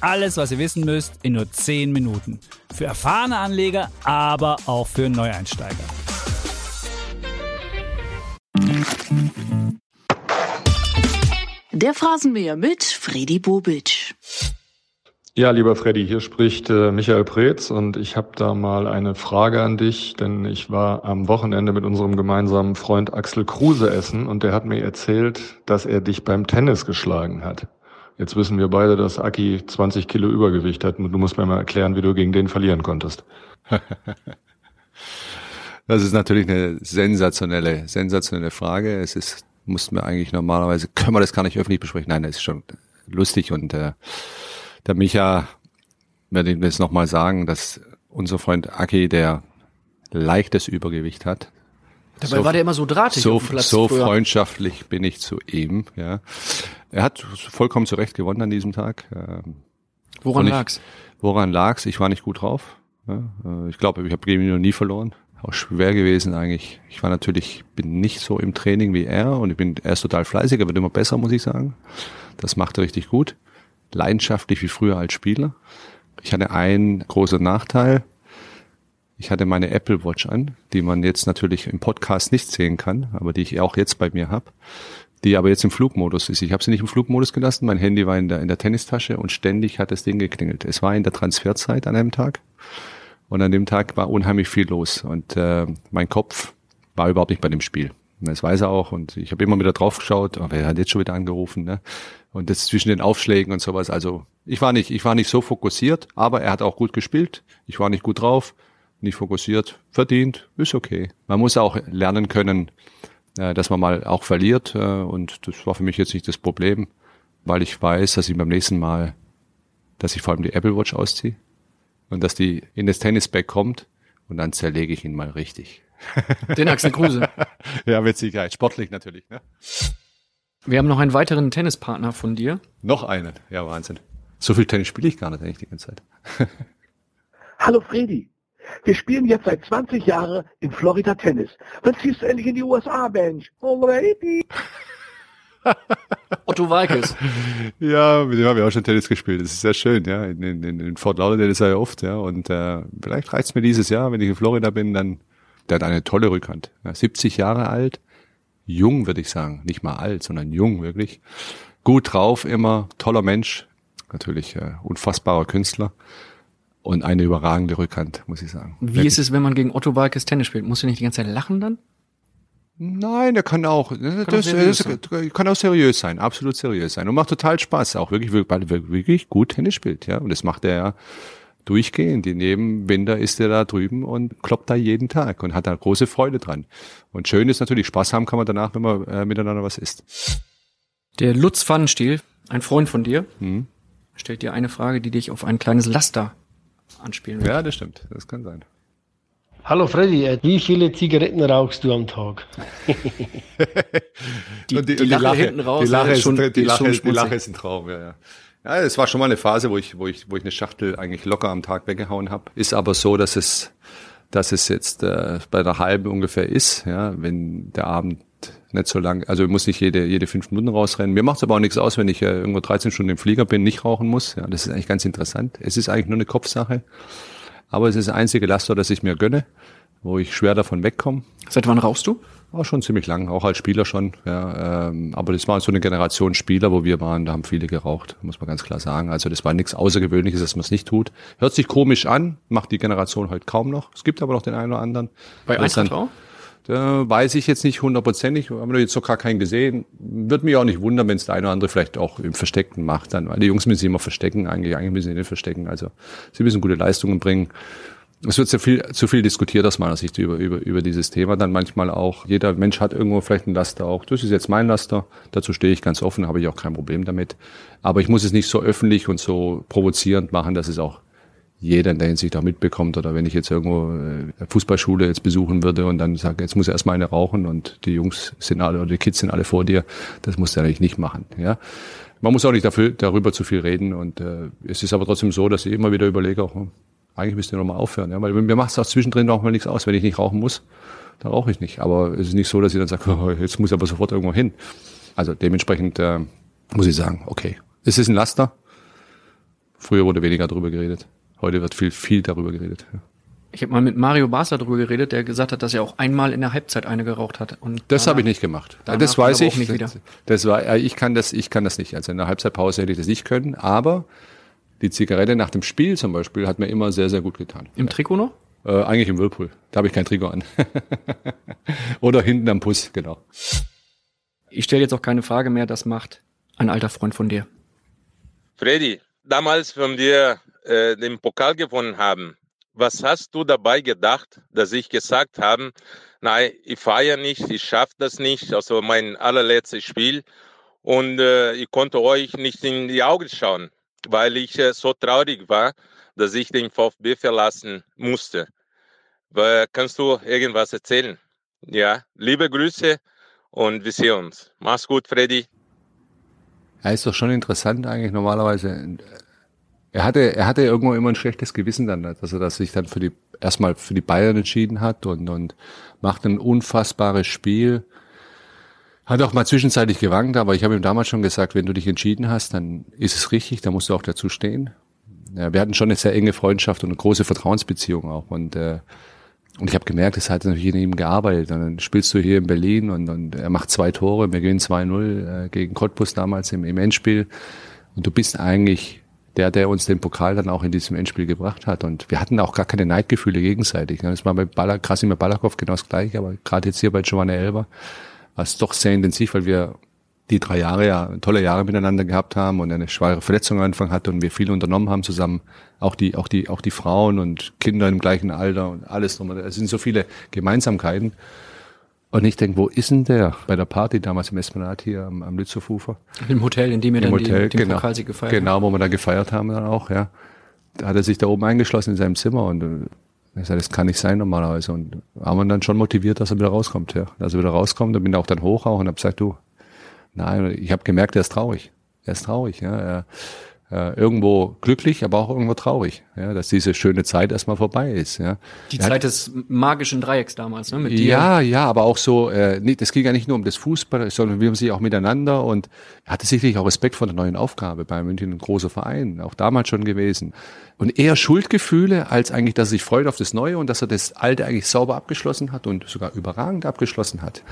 Alles, was ihr wissen müsst, in nur 10 Minuten. Für erfahrene Anleger, aber auch für Neueinsteiger.
Der Phrasenmäher mit Fredi Bobic.
Ja, lieber Freddy, hier spricht äh, Michael Preetz und ich habe da mal eine Frage an dich, denn ich war am Wochenende mit unserem gemeinsamen Freund Axel Kruse essen und der hat mir erzählt, dass er dich beim Tennis geschlagen hat. Jetzt wissen wir beide, dass Aki 20 Kilo Übergewicht hat und du musst mir mal erklären, wie du gegen den verlieren konntest.
Das ist natürlich eine sensationelle, sensationelle Frage. Es ist, mussten wir eigentlich normalerweise, können wir das gar nicht öffentlich besprechen. Nein, das ist schon lustig und äh, der Micha werde ich das nochmal sagen, dass unser Freund Aki, der leichtes Übergewicht hat.
Dabei war der immer so drahtig
So, so freundschaftlich bin ich zu ihm. Ja, er hat vollkommen zu Recht gewonnen an diesem Tag. Ähm,
Woran
ich-
lag's?
Woran lag's? Ich war nicht gut drauf. Ja, äh, ich glaube, ich habe gegen ihn noch nie verloren. Auch schwer gewesen eigentlich. Ich war natürlich, bin nicht so im Training wie er und ich bin, er ist total fleißig, er wird immer besser, muss ich sagen. Das macht er richtig gut. Leidenschaftlich wie früher als Spieler. Ich hatte einen großen Nachteil. Ich hatte meine Apple Watch an, die man jetzt natürlich im Podcast nicht sehen kann, aber die ich auch jetzt bei mir habe, die aber jetzt im Flugmodus ist. Ich habe sie nicht im Flugmodus gelassen, mein Handy war in der, in der Tennistasche und ständig hat das Ding geklingelt. Es war in der Transferzeit an einem Tag und an dem Tag war unheimlich viel los und äh, mein Kopf war überhaupt nicht bei dem Spiel. Das weiß er auch und ich habe immer wieder drauf geschaut, aber er hat jetzt schon wieder angerufen, ne? Und das zwischen den Aufschlägen und sowas. Also ich war nicht, ich war nicht so fokussiert, aber er hat auch gut gespielt. Ich war nicht gut drauf, nicht fokussiert, verdient, ist okay. Man muss auch lernen können, äh, dass man mal auch verliert. Äh, und das war für mich jetzt nicht das Problem, weil ich weiß, dass ich beim nächsten Mal, dass ich vor allem die Apple Watch ausziehe und dass die in das Tennisbag kommt und dann zerlege ich ihn mal richtig.
Den Axel Kruse.
ja, mit Sicherheit. Sportlich natürlich. Ne?
Wir haben noch einen weiteren Tennispartner von dir.
Noch einen. Ja, Wahnsinn. So viel Tennis spiele ich gar nicht eigentlich die ganze Zeit.
Hallo Freddy. Wir spielen jetzt seit 20 Jahren in Florida Tennis. Wann ziehst du endlich in die USA, Mensch? Oh, baby.
Otto Walkes.
Ja, mit dem habe ich auch schon Tennis gespielt. Das ist sehr schön, ja. In, in, in in Fort Lauderdale ist er ja oft, ja. Und äh, vielleicht reicht's mir dieses Jahr, wenn ich in Florida bin, dann. Der hat eine tolle Rückhand. Ja, 70 Jahre alt, jung, würde ich sagen. Nicht mal alt, sondern jung, wirklich. Gut drauf immer, toller Mensch. Natürlich äh, unfassbarer Künstler. Und eine überragende Rückhand, muss ich sagen.
Wie ist es, wenn man gegen Otto Walkes Tennis spielt? Musst du nicht die ganze Zeit lachen dann?
Nein, der kann auch, das,
auch
das, kann auch seriös sein, absolut seriös sein und macht total Spaß, auch wirklich, weil er wirklich gut Tennis spielt, ja. Und das macht er ja durchgehend. In jedem Winter ist er da drüben und kloppt da jeden Tag und hat da große Freude dran. Und schön ist natürlich, Spaß haben kann man danach, wenn man äh, miteinander was isst.
Der Lutz Pfannenstiel, ein Freund von dir,
Mhm.
stellt dir eine Frage, die dich auf ein kleines Laster anspielen wird.
Ja, das stimmt, das kann sein.
Hallo Freddy, äh, wie viele Zigaretten rauchst du am Tag?
Die, und die, die, Lache, hinten raus, die Lache, ist, schon, die, Lache, ist, die Lache ist ein Traum, ja, ja. Ja, es war schon mal eine Phase, wo ich, wo ich, wo ich eine Schachtel eigentlich locker am Tag weggehauen habe. Ist aber so, dass es, dass es jetzt äh, bei einer halben ungefähr ist, ja, wenn der Abend nicht so lang, also ich muss nicht jede, jede fünf Minuten rausrennen. Mir macht es aber auch nichts aus, wenn ich äh, irgendwo 13 Stunden im Flieger bin, nicht rauchen muss. Ja, das ist eigentlich ganz interessant. Es ist eigentlich nur eine Kopfsache. Aber es ist das einzige Laster, das ich mir gönne, wo ich schwer davon wegkomme.
Seit wann rauchst du?
War schon ziemlich lang, auch als Spieler schon. Ja, ähm, aber das war so eine Generation Spieler, wo wir waren, da haben viele geraucht, muss man ganz klar sagen. Also das war nichts Außergewöhnliches, dass man es nicht tut. Hört sich komisch an, macht die Generation heute kaum noch. Es gibt aber noch den einen oder anderen.
Bei Eintracht auch?
Da weiß ich jetzt nicht hundertprozentig, haben wir jetzt noch gar keinen gesehen. Wird mich auch nicht wundern, wenn es der eine oder andere vielleicht auch im Versteckten macht dann, weil die Jungs müssen sich immer verstecken, eigentlich, eigentlich müssen sie nicht verstecken. Also sie müssen gute Leistungen bringen. Es wird zu viel, zu viel diskutiert aus meiner Sicht über, über, über dieses Thema. Dann manchmal auch, jeder Mensch hat irgendwo vielleicht ein Laster auch. Das ist jetzt mein Laster. Dazu stehe ich ganz offen, habe ich auch kein Problem damit. Aber ich muss es nicht so öffentlich und so provozierend machen, dass es auch jeder in der Hinsicht auch mitbekommt. Oder wenn ich jetzt irgendwo äh, Fußballschule jetzt besuchen würde und dann sage, jetzt muss er erstmal eine rauchen und die Jungs sind alle oder die Kids sind alle vor dir, das muss er eigentlich nicht machen. Ja. Man muss auch nicht dafür, darüber zu viel reden. Und äh, es ist aber trotzdem so, dass ich immer wieder überlege, auch, eigentlich müsste ich nochmal aufhören. Ja, weil mir macht es auch zwischendrin auch mal nichts aus. Wenn ich nicht rauchen muss, dann rauche ich nicht. Aber es ist nicht so, dass ich dann sage, oh, jetzt muss ich aber sofort irgendwo hin. Also dementsprechend äh, muss ich sagen, okay, es ist ein Laster. Früher wurde weniger darüber geredet. Heute wird viel, viel darüber geredet. Ja.
Ich habe mal mit Mario Basler darüber geredet, der gesagt hat, dass er auch einmal in der Halbzeit eine geraucht hat. Und
das habe ich nicht gemacht. Das weiß ich. Nicht wieder. Das war, ich kann das, ich kann das nicht. Also in der Halbzeitpause hätte ich das nicht können. Aber die Zigarette nach dem Spiel zum Beispiel hat mir immer sehr, sehr gut getan.
Im Trikot noch?
Äh, eigentlich im Whirlpool. Da habe ich kein Trikot an. Oder hinten am Puss, genau.
Ich stelle jetzt auch keine Frage mehr. Das macht ein alter Freund von dir.
Freddy, damals, wenn wir äh, den Pokal gewonnen haben, was hast du dabei gedacht, dass ich gesagt habe, nein, ich feiere nicht, ich schaffe das nicht, also mein allerletztes Spiel und äh, ich konnte euch nicht in die Augen schauen, weil ich äh, so traurig war, dass ich den VfB verlassen musste. Weil, kannst du irgendwas erzählen? Ja, liebe Grüße und wir sehen uns. Mach's gut, Freddy.
Ja, ist doch schon interessant eigentlich normalerweise er hatte, er hatte irgendwo immer ein schlechtes Gewissen dann, dass er das sich dann für die, erstmal für die Bayern entschieden hat und, und macht ein unfassbares Spiel. Hat auch mal zwischenzeitlich gewankt, aber ich habe ihm damals schon gesagt, wenn du dich entschieden hast, dann ist es richtig, dann musst du auch dazu stehen. Ja, wir hatten schon eine sehr enge Freundschaft und eine große Vertrauensbeziehung auch. Und, äh, und ich habe gemerkt, es hat natürlich in ihm gearbeitet. Und dann spielst du hier in Berlin und, und er macht zwei Tore, wir gewinnen 2-0 äh, gegen Cottbus damals im, im Endspiel. Und du bist eigentlich der, der uns den Pokal dann auch in diesem Endspiel gebracht hat. Und wir hatten auch gar keine Neidgefühle gegenseitig. Das war bei Baller, Krasimir Balakov genau das gleiche, aber gerade jetzt hier bei Giovanni Elber war es doch sehr intensiv, weil wir die drei Jahre ja tolle Jahre miteinander gehabt haben und eine schwere Verletzung am Anfang hatte und wir viel unternommen haben zusammen. Auch die, auch die, auch die Frauen und Kinder im gleichen Alter und alles drum. Es sind so viele Gemeinsamkeiten. Und ich denke, wo ist denn der? Bei der Party damals im Esplanade hier am, am Lützowufer.
Im Hotel, in dem wir dann
Hotel,
die, den
genau,
Pokalsieg gefeiert
Genau, wo wir da gefeiert haben dann auch, ja. Da hat er sich da oben eingeschlossen in seinem Zimmer und äh, ich sagte, das kann nicht sein normalerweise. Und haben wir dann schon motiviert, dass er wieder rauskommt, ja. Dass er wieder rauskommt, da bin ich auch dann hoch auch und habe gesagt, du, nein, ich habe gemerkt, er ist traurig. Er ist traurig, ja. Er, äh, irgendwo glücklich, aber auch irgendwo traurig, ja, dass diese schöne Zeit erstmal vorbei ist. Ja.
Die er Zeit hat, des magischen Dreiecks damals, ne? Mit
dir. Ja, ja, aber auch so, äh, nee, das ging ja nicht nur um das Fußball, sondern wir haben sich auch miteinander und er hatte sicherlich auch Respekt vor der neuen Aufgabe bei München, ein großer Verein, auch damals schon gewesen. Und eher Schuldgefühle, als eigentlich, dass er sich freut auf das Neue und dass er das Alte eigentlich sauber abgeschlossen hat und sogar überragend abgeschlossen hat.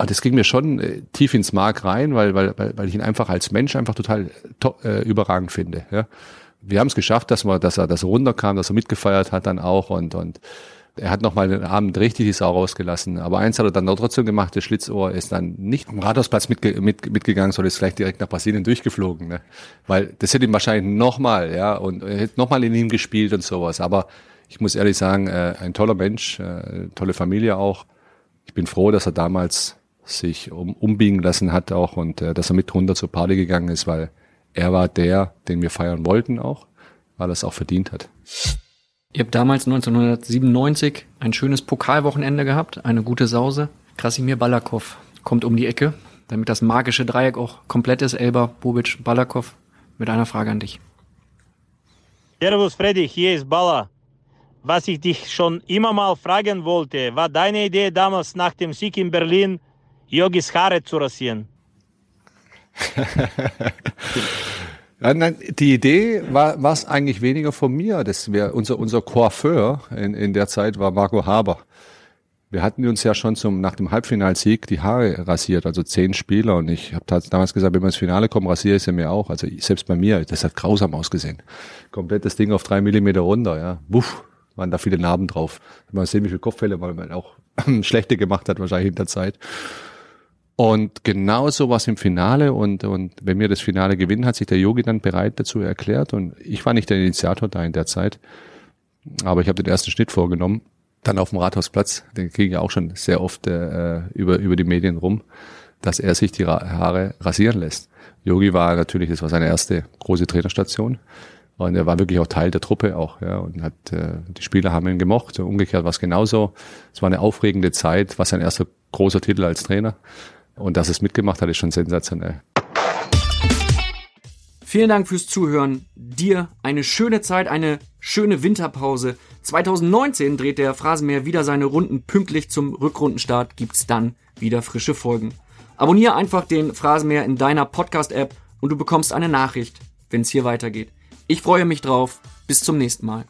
Aber das ging mir schon äh, tief ins Mark rein, weil, weil, weil ich ihn einfach als Mensch einfach total äh, überragend finde. Ja. Wir haben es geschafft, dass, wir, dass, er, dass er runterkam, dass er mitgefeiert hat dann auch und, und er hat nochmal den Abend richtig die Sau rausgelassen. Aber eins hat er dann trotzdem gemacht, der Schlitzohr ist dann nicht am Rathausplatz mitge mit, mitgegangen, sondern ist gleich direkt nach Brasilien durchgeflogen. Ne? Weil das hätte ihm wahrscheinlich nochmal, ja, und er hätte nochmal in ihm gespielt und sowas. Aber ich muss ehrlich sagen, äh, ein toller Mensch, äh, tolle Familie auch. Ich bin froh, dass er damals sich um, umbiegen lassen hat auch und äh, dass er mit runter zur Party gegangen ist, weil er war der, den wir feiern wollten auch, weil er es auch verdient hat.
Ihr habt damals 1997 ein schönes Pokalwochenende gehabt, eine gute Sause. Krasimir Balakov kommt um die Ecke, damit das magische Dreieck auch komplett ist. Elber, Bobic, Balakov mit einer Frage an dich.
Servus Freddy, hier ist Balla. Was ich dich schon immer mal fragen wollte, war deine Idee damals nach dem Sieg in Berlin, Yogis Haare zu rasieren?
Nein, die Idee war was eigentlich weniger von mir. Das wäre unser unser Coiffeur in, in der Zeit war Marco Haber. Wir hatten uns ja schon zum nach dem Halbfinalsieg die Haare rasiert, also zehn Spieler und ich habe damals gesagt, wenn wir ins Finale kommen, rasiere ich sie mir auch. Also selbst bei mir, das hat grausam ausgesehen. Komplettes Ding auf drei Millimeter runter, ja. Buff, waren da viele Narben drauf. Mal sehen, wie viele Kopffälle man auch schlechte gemacht hat wahrscheinlich in der Zeit. Und genauso was im Finale und, und wenn wir das Finale gewinnen, hat sich der Yogi dann bereit dazu erklärt und ich war nicht der Initiator da in der Zeit, aber ich habe den ersten Schnitt vorgenommen. Dann auf dem Rathausplatz, den kriegen ja auch schon sehr oft äh, über, über die Medien rum, dass er sich die Haare rasieren lässt. Yogi war natürlich, das war seine erste große Trainerstation. Und er war wirklich auch Teil der Truppe auch, ja, und hat, äh, die Spieler haben ihn gemocht, umgekehrt war es genauso. Es war eine aufregende Zeit, war sein erster großer Titel als Trainer. Und dass es mitgemacht hat, ist schon sensationell.
Vielen Dank fürs Zuhören. Dir eine schöne Zeit, eine schöne Winterpause. 2019 dreht der Phrasenmäher wieder seine Runden pünktlich zum Rückrundenstart. Gibt's dann wieder frische Folgen. Abonniere einfach den Phrasenmäher in deiner Podcast-App und du bekommst eine Nachricht, wenn es hier weitergeht. Ich freue mich drauf. Bis zum nächsten Mal.